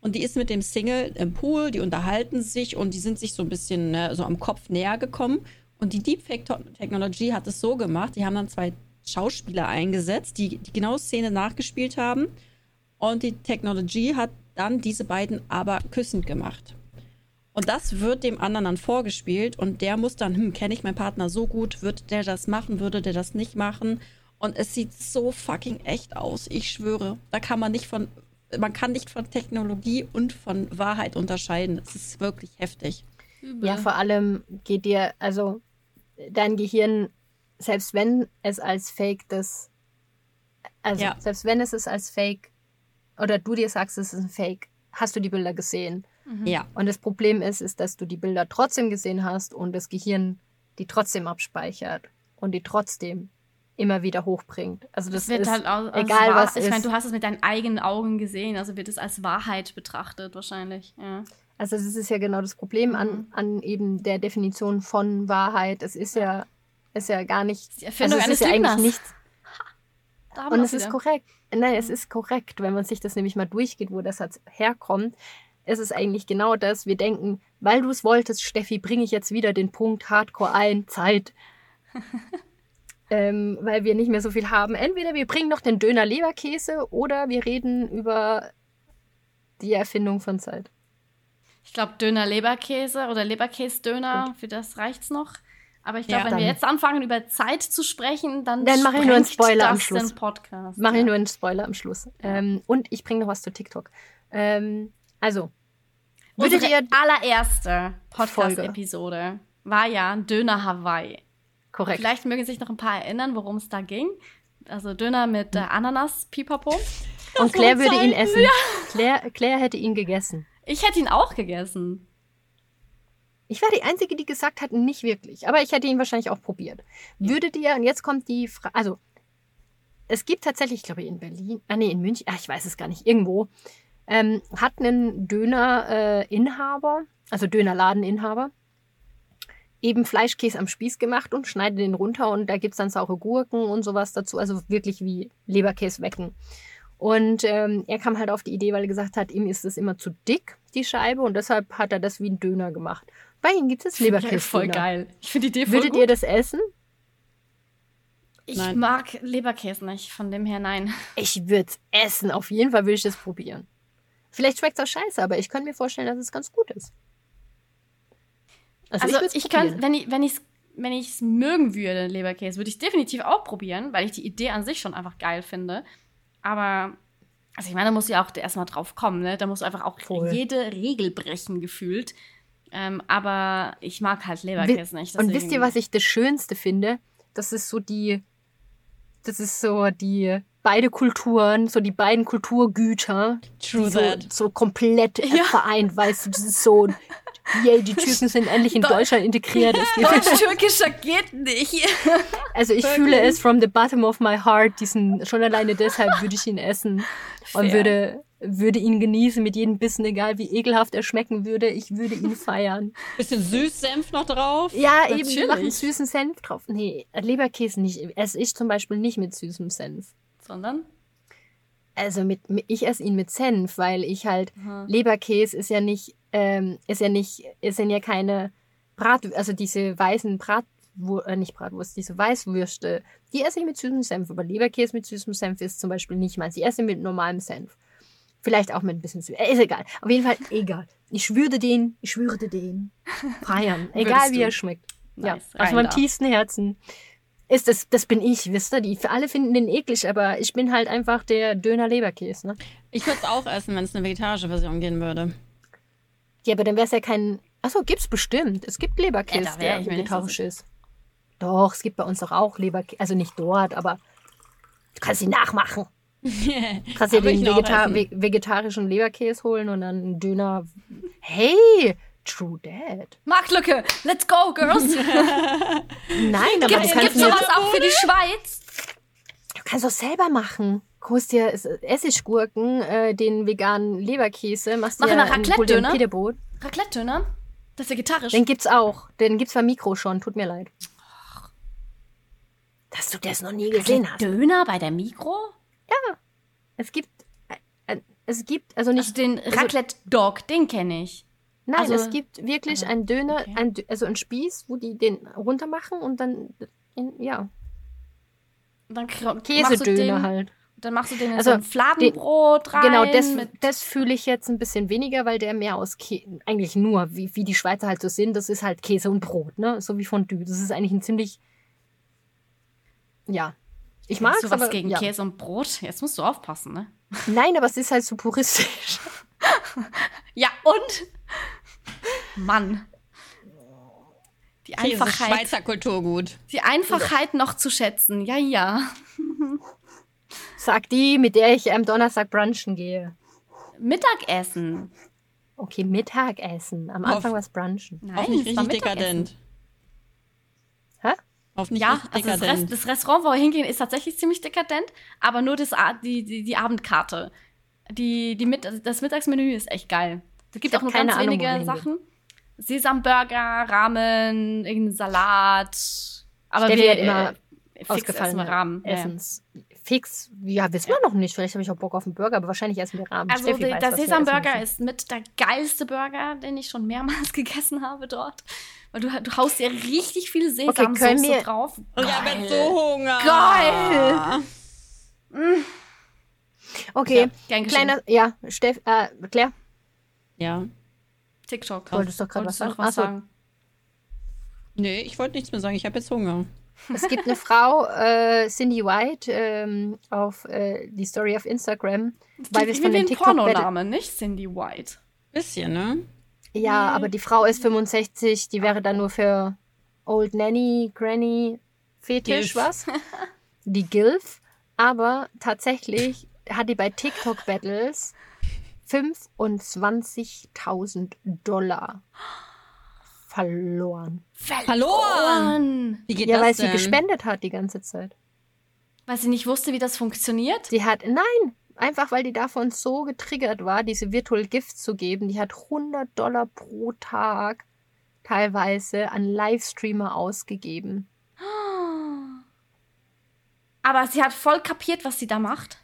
und die ist mit dem Single im Pool, die unterhalten sich und die sind sich so ein bisschen ne, so am Kopf näher gekommen. Und die Deepfake-Technologie hat es so gemacht, die haben dann zwei Schauspieler eingesetzt, die die genaue Szene nachgespielt haben. Und die Technologie hat dann diese beiden aber küssend gemacht. Und das wird dem anderen dann vorgespielt und der muss dann, hm, kenne ich meinen Partner so gut, wird der das machen, würde der das nicht machen? Und es sieht so fucking echt aus, ich schwöre. Da kann man nicht von, man kann nicht von Technologie und von Wahrheit unterscheiden. Es ist wirklich heftig. Übel. Ja, vor allem geht dir, also dein Gehirn, selbst wenn es als Fake das, also Ja. selbst wenn es es als Fake oder du dir sagst, es ist ein Fake, hast du die Bilder gesehen. ja. Und das Problem ist, ist, dass du die Bilder trotzdem gesehen hast und das Gehirn die trotzdem abspeichert und die trotzdem immer wieder hochbringt. Also das, Das wird ist halt auch, egal was Ich ist. meine, du hast es mit deinen eigenen Augen gesehen, also wird es als Wahrheit betrachtet wahrscheinlich. Ja. Also das ist ja genau das Problem an, Mhm. an eben der Definition von Wahrheit. Es ist ja, ist ja gar nicht, Die Erfindung also es ist ja eigentlich nichts. Und es ist wieder. korrekt. Nein, es ist korrekt, wenn man sich das nämlich mal durchgeht, wo der Satz herkommt. Es ist eigentlich genau das. Wir denken, weil du es wolltest, Steffi, bringe ich jetzt wieder den Punkt Hardcore ein, Zeit. ähm, weil wir nicht mehr so viel haben. Entweder wir bringen noch den Döner Leberkäse oder wir reden über die Erfindung von Zeit. Ich glaube, Döner Leberkäse oder Leberkäse-Döner, für das reicht's noch. Aber ich glaube, Ja. wenn wir jetzt anfangen, über Zeit zu sprechen, dann, Dann mache ich nur einen Spoiler am Schluss. Podcast. Mache ja. ich nur einen Spoiler am Schluss. Ähm, und ich bringe noch was zu TikTok. Ähm, also, würdet Unsere allererste Podcast-Episode war ja Döner Hawaii. korrekt. Vielleicht mögen sich noch ein paar erinnern, worum es da ging. Also Döner mit äh, Ananas, Pipapo. Und Claire würde ihn essen. Claire, Claire hätte ihn gegessen. Ich hätte ihn auch gegessen. Ich war die Einzige, die gesagt hat, nicht wirklich. Aber ich hätte ihn wahrscheinlich auch probiert. Würdet ihr, und jetzt kommt die Frage, also, es gibt tatsächlich, ich glaube in Berlin, ah nee, in München, ach, ich weiß es gar nicht, irgendwo, ähm, hat einen Döner-Inhaber, also Dönerladeninhaber, eben Fleischkäse am Spieß gemacht und schneidet den runter und da gibt's dann saure Gurken und sowas dazu, also wirklich wie Leberkäse wecken. Und ähm, er kam halt auf die Idee, weil er gesagt hat, ihm ist das immer zu dick, die Scheibe, und deshalb hat er das wie ein Döner gemacht. Bei ihm gibt es Leberkäse. voll geil. Ich finde die Idee voll Würdet gut. ihr das essen? ich Nein. mag Leberkäse nicht, von dem her nein. Ich würde es essen. Auf jeden Fall würde ich das probieren. Vielleicht schmeckt es auch scheiße, aber ich kann mir vorstellen, dass es ganz gut ist. Also, würd's ich, probieren. kann, wenn ich wenn ich's wenn ich's mögen würde, Leberkäse, würde ich definitiv auch probieren, weil ich die Idee an sich schon einfach geil finde. Aber also ich meine, da muss ja auch erstmal drauf kommen, ne? Da muss einfach auch Voll. jede Regel brechen gefühlt. Ähm, aber ich mag halt Leberkäse nicht. Und wisst ihr, was ich das Schönste finde? Das ist so die, das ist so die beide Kulturen, so die beiden Kulturgüter, True so, that. so komplett Ja. vereint, weißt du, das ist so, yay, die Türken sind endlich in Deu- Deutschland integriert. Deutsch-Türkischer geht nicht. also ich fühle es from the bottom of my heart, diesen, schon alleine deshalb würde ich ihn essen und Fair. würde, würde ihn genießen mit jedem Bissen, egal wie ekelhaft er schmecken würde, ich würde ihn feiern. Bisschen Süßsenf noch drauf. Ja, eben, Natürlich. wir machen süßen Senf drauf. Nee, Leberkäse nicht. Esse ich zum Beispiel nicht mit süßem Senf. Sondern? Also mit, ich esse ihn mit Senf, weil ich halt Aha. Leberkäse ist ja nicht, ähm, ist ja nicht, es sind ja keine Brat, also diese weißen Brat, äh, nicht Bratwurst, diese Weißwürste, die esse ich mit süßem Senf. Aber Leberkäse mit süßem Senf ist zum Beispiel nicht meins. Ich esse mit normalem Senf. Vielleicht auch mit ein bisschen Süß. Äh, ist egal. Auf jeden Fall egal. Ich würde den, ich würde den feiern. Egal wie er schmeckt. Ja, Nice, aus rein meinem da. tiefsten Herzen. Ist das, das bin ich, wisst ihr? Die, für alle finden den eklig, aber ich bin halt einfach der Döner-Leberkäse, ne? Ich würde es auch essen, wenn es eine vegetarische Version gehen würde. Ja, aber dann wäre es ja kein. Achso, gibt's bestimmt. Es gibt Leberkäse, Ja, der so vegetarisch ist. Doch, es gibt bei uns doch auch Leberkäse. Also nicht dort, aber du kannst ihn nachmachen. Du kannst dir den Vegeta ve vegetarischen Leberkäse holen und dann einen Döner. Hey, True Dad. Marktlücke, let's go, Girls. Nein, aber Gibt's, du kannst, gibt's sowas auch für die Schweiz? Du kannst doch selber machen. Holst dir Essiggurken, äh, den veganen Leberkäse, machst Mach dir ein Raclette-Döner? Raclette-Döner? Das ist vegetarisch. Den gibt's auch. Den gibt's beim Mikro schon. Tut mir leid. Dass du das noch nie gesehen hast. Döner bei der Mikro? Es gibt, äh, äh, es gibt, also nicht, Also den Raclette-Dog, den kenne ich. nein, also- es gibt wirklich aber- einen Döner, okay. ein, also einen Spieß, wo die den runter machen und dann, in, ja, Und dann Käsedöner halt. Dann machst du den in Also, so ein Fladenbrot rein. Genau, das, das fühle ich jetzt ein bisschen weniger, weil der mehr aus Käse, eigentlich nur, wie, wie die Schweizer halt so sind, das ist halt Käse und Brot, ne? So wie Fondue. Das ist eigentlich ein ziemlich, ja. Ich mag Hast du was aber, gegen ja. Käse und Brot? Jetzt musst du aufpassen, ne? Nein, aber es ist halt so puristisch. Ja, und? Mann. Die Einfachheit. Schweizer Kulturgut. Die Einfachheit noch zu schätzen. Ja, ja. Sag die, mit der ich am Donnerstag brunchen gehe. Mittagessen. Okay, Mittagessen. Am Anfang was brunchen. Nein, es war richtig dekadent. Hä? Nicht Ja, richtig also das, Rest, dekadent. das Restaurant, wo wir hingehen, ist tatsächlich ziemlich dekadent, aber nur das, die, die, die Abendkarte. Die, die mit, das Mittagsmenü ist echt geil. Es gibt auch nur ganz Ahnung, wenige Sachen. Sesamburger, Ramen, irgendein Salat. Aber Steffi wir hat immer äh, fix essen Ausgefallene wir Ramen. Ja, ja. Essens. Fix, ja, wissen wir noch nicht. Vielleicht habe ich auch Bock auf einen Burger, aber wahrscheinlich essen wir Rahmen. Also Steffi der, der Sesamburger ist mit der geilste Burger, den ich schon mehrmals gegessen habe dort. Weil du, du haust dir richtig viel Sesamsoße können wir- drauf. Oh, ich habe so Hunger. Geil. Okay, Ja, kleiner, ja, Steff, äh, Claire, Ja. TikTok. Du wolltest doch gerade was du noch sagen. was sagen. Nee, ich wollte nichts mehr sagen. Ich habe jetzt Hunger. es gibt eine Frau, äh, Cindy White, ähm, auf äh, die Story auf Instagram, weil wir von den Pornoname, nicht Cindy White. Bisschen, ne? Ja, Nee. aber die Frau ist 65, die wäre dann nur für Old Nanny, Granny, Fetisch, Gilf. was? Die Gilf. Aber tatsächlich hat die bei TikTok Battles 25.000 Dollar verloren. Verloren! Wie geht Ja, das weil denn? sie gespendet hat die ganze Zeit. Weil sie nicht wusste, wie das funktioniert. Sie hat, nein, einfach weil die davon so getriggert war, diese Virtual Gifts zu geben. Die hat 100 Dollar pro Tag teilweise an Livestreamer ausgegeben. Aber sie hat voll kapiert, was sie da macht.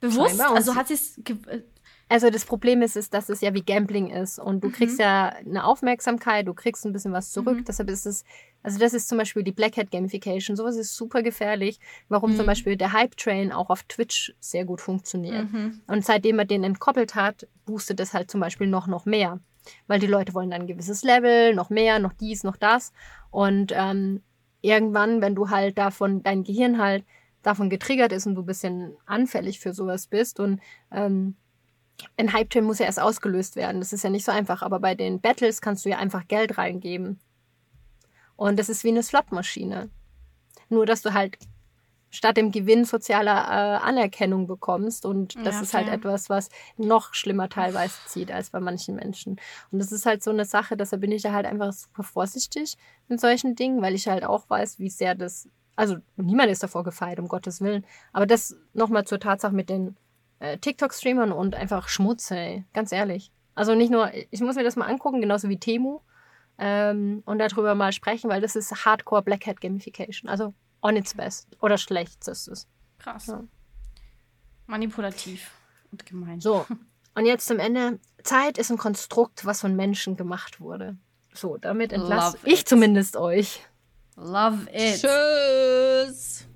Bewusst. Also hat sie es. Also das Problem ist, ist, dass es ja wie Gambling ist und du kriegst ja eine Aufmerksamkeit, du kriegst ein bisschen was zurück. Mhm. Deshalb ist es, also das ist zum Beispiel die Black Hat Gamification. Sowas ist super gefährlich. Warum zum Beispiel der Hype Train auch auf Twitch sehr gut funktioniert. Mhm. Und seitdem man den entkoppelt hat, boostet es halt zum Beispiel noch, noch mehr. Weil die Leute wollen dann ein gewisses Level, noch mehr, noch dies, noch das. Und ähm, irgendwann, wenn du halt davon, dein Gehirn halt davon getriggert ist und du ein bisschen anfällig für sowas bist und ähm, ein Hype-Train muss ja erst ausgelöst werden. Das ist ja nicht so einfach. Aber bei den Battles kannst du ja einfach Geld reingeben. Und das ist wie eine Slotmaschine. Nur, dass du halt statt dem Gewinn soziale äh, Anerkennung bekommst. Und das Ja, ist halt etwas, was noch schlimmer teilweise zieht als bei manchen Menschen. Und das ist halt so eine Sache, deshalb bin ich da halt einfach super vorsichtig mit solchen Dingen, weil ich halt auch weiß, wie sehr das. Also niemand ist davor gefeit, um Gottes Willen. Aber das nochmal zur Tatsache mit den äh, TikTok-Streamern und einfach Schmutz, ey. Ganz ehrlich. Also nicht nur, ich muss mir das mal angucken, genauso wie Temu. Ähm, und darüber mal sprechen, weil das ist Hardcore Black Hat Gamification. Also on its best. Oder schlechtestes. Krass. Ja. Manipulativ und gemein. So, und jetzt zum Ende. Zeit ist ein Konstrukt, was von Menschen gemacht wurde. So, damit entlasse ich it. zumindest euch. Love it. Tschüss!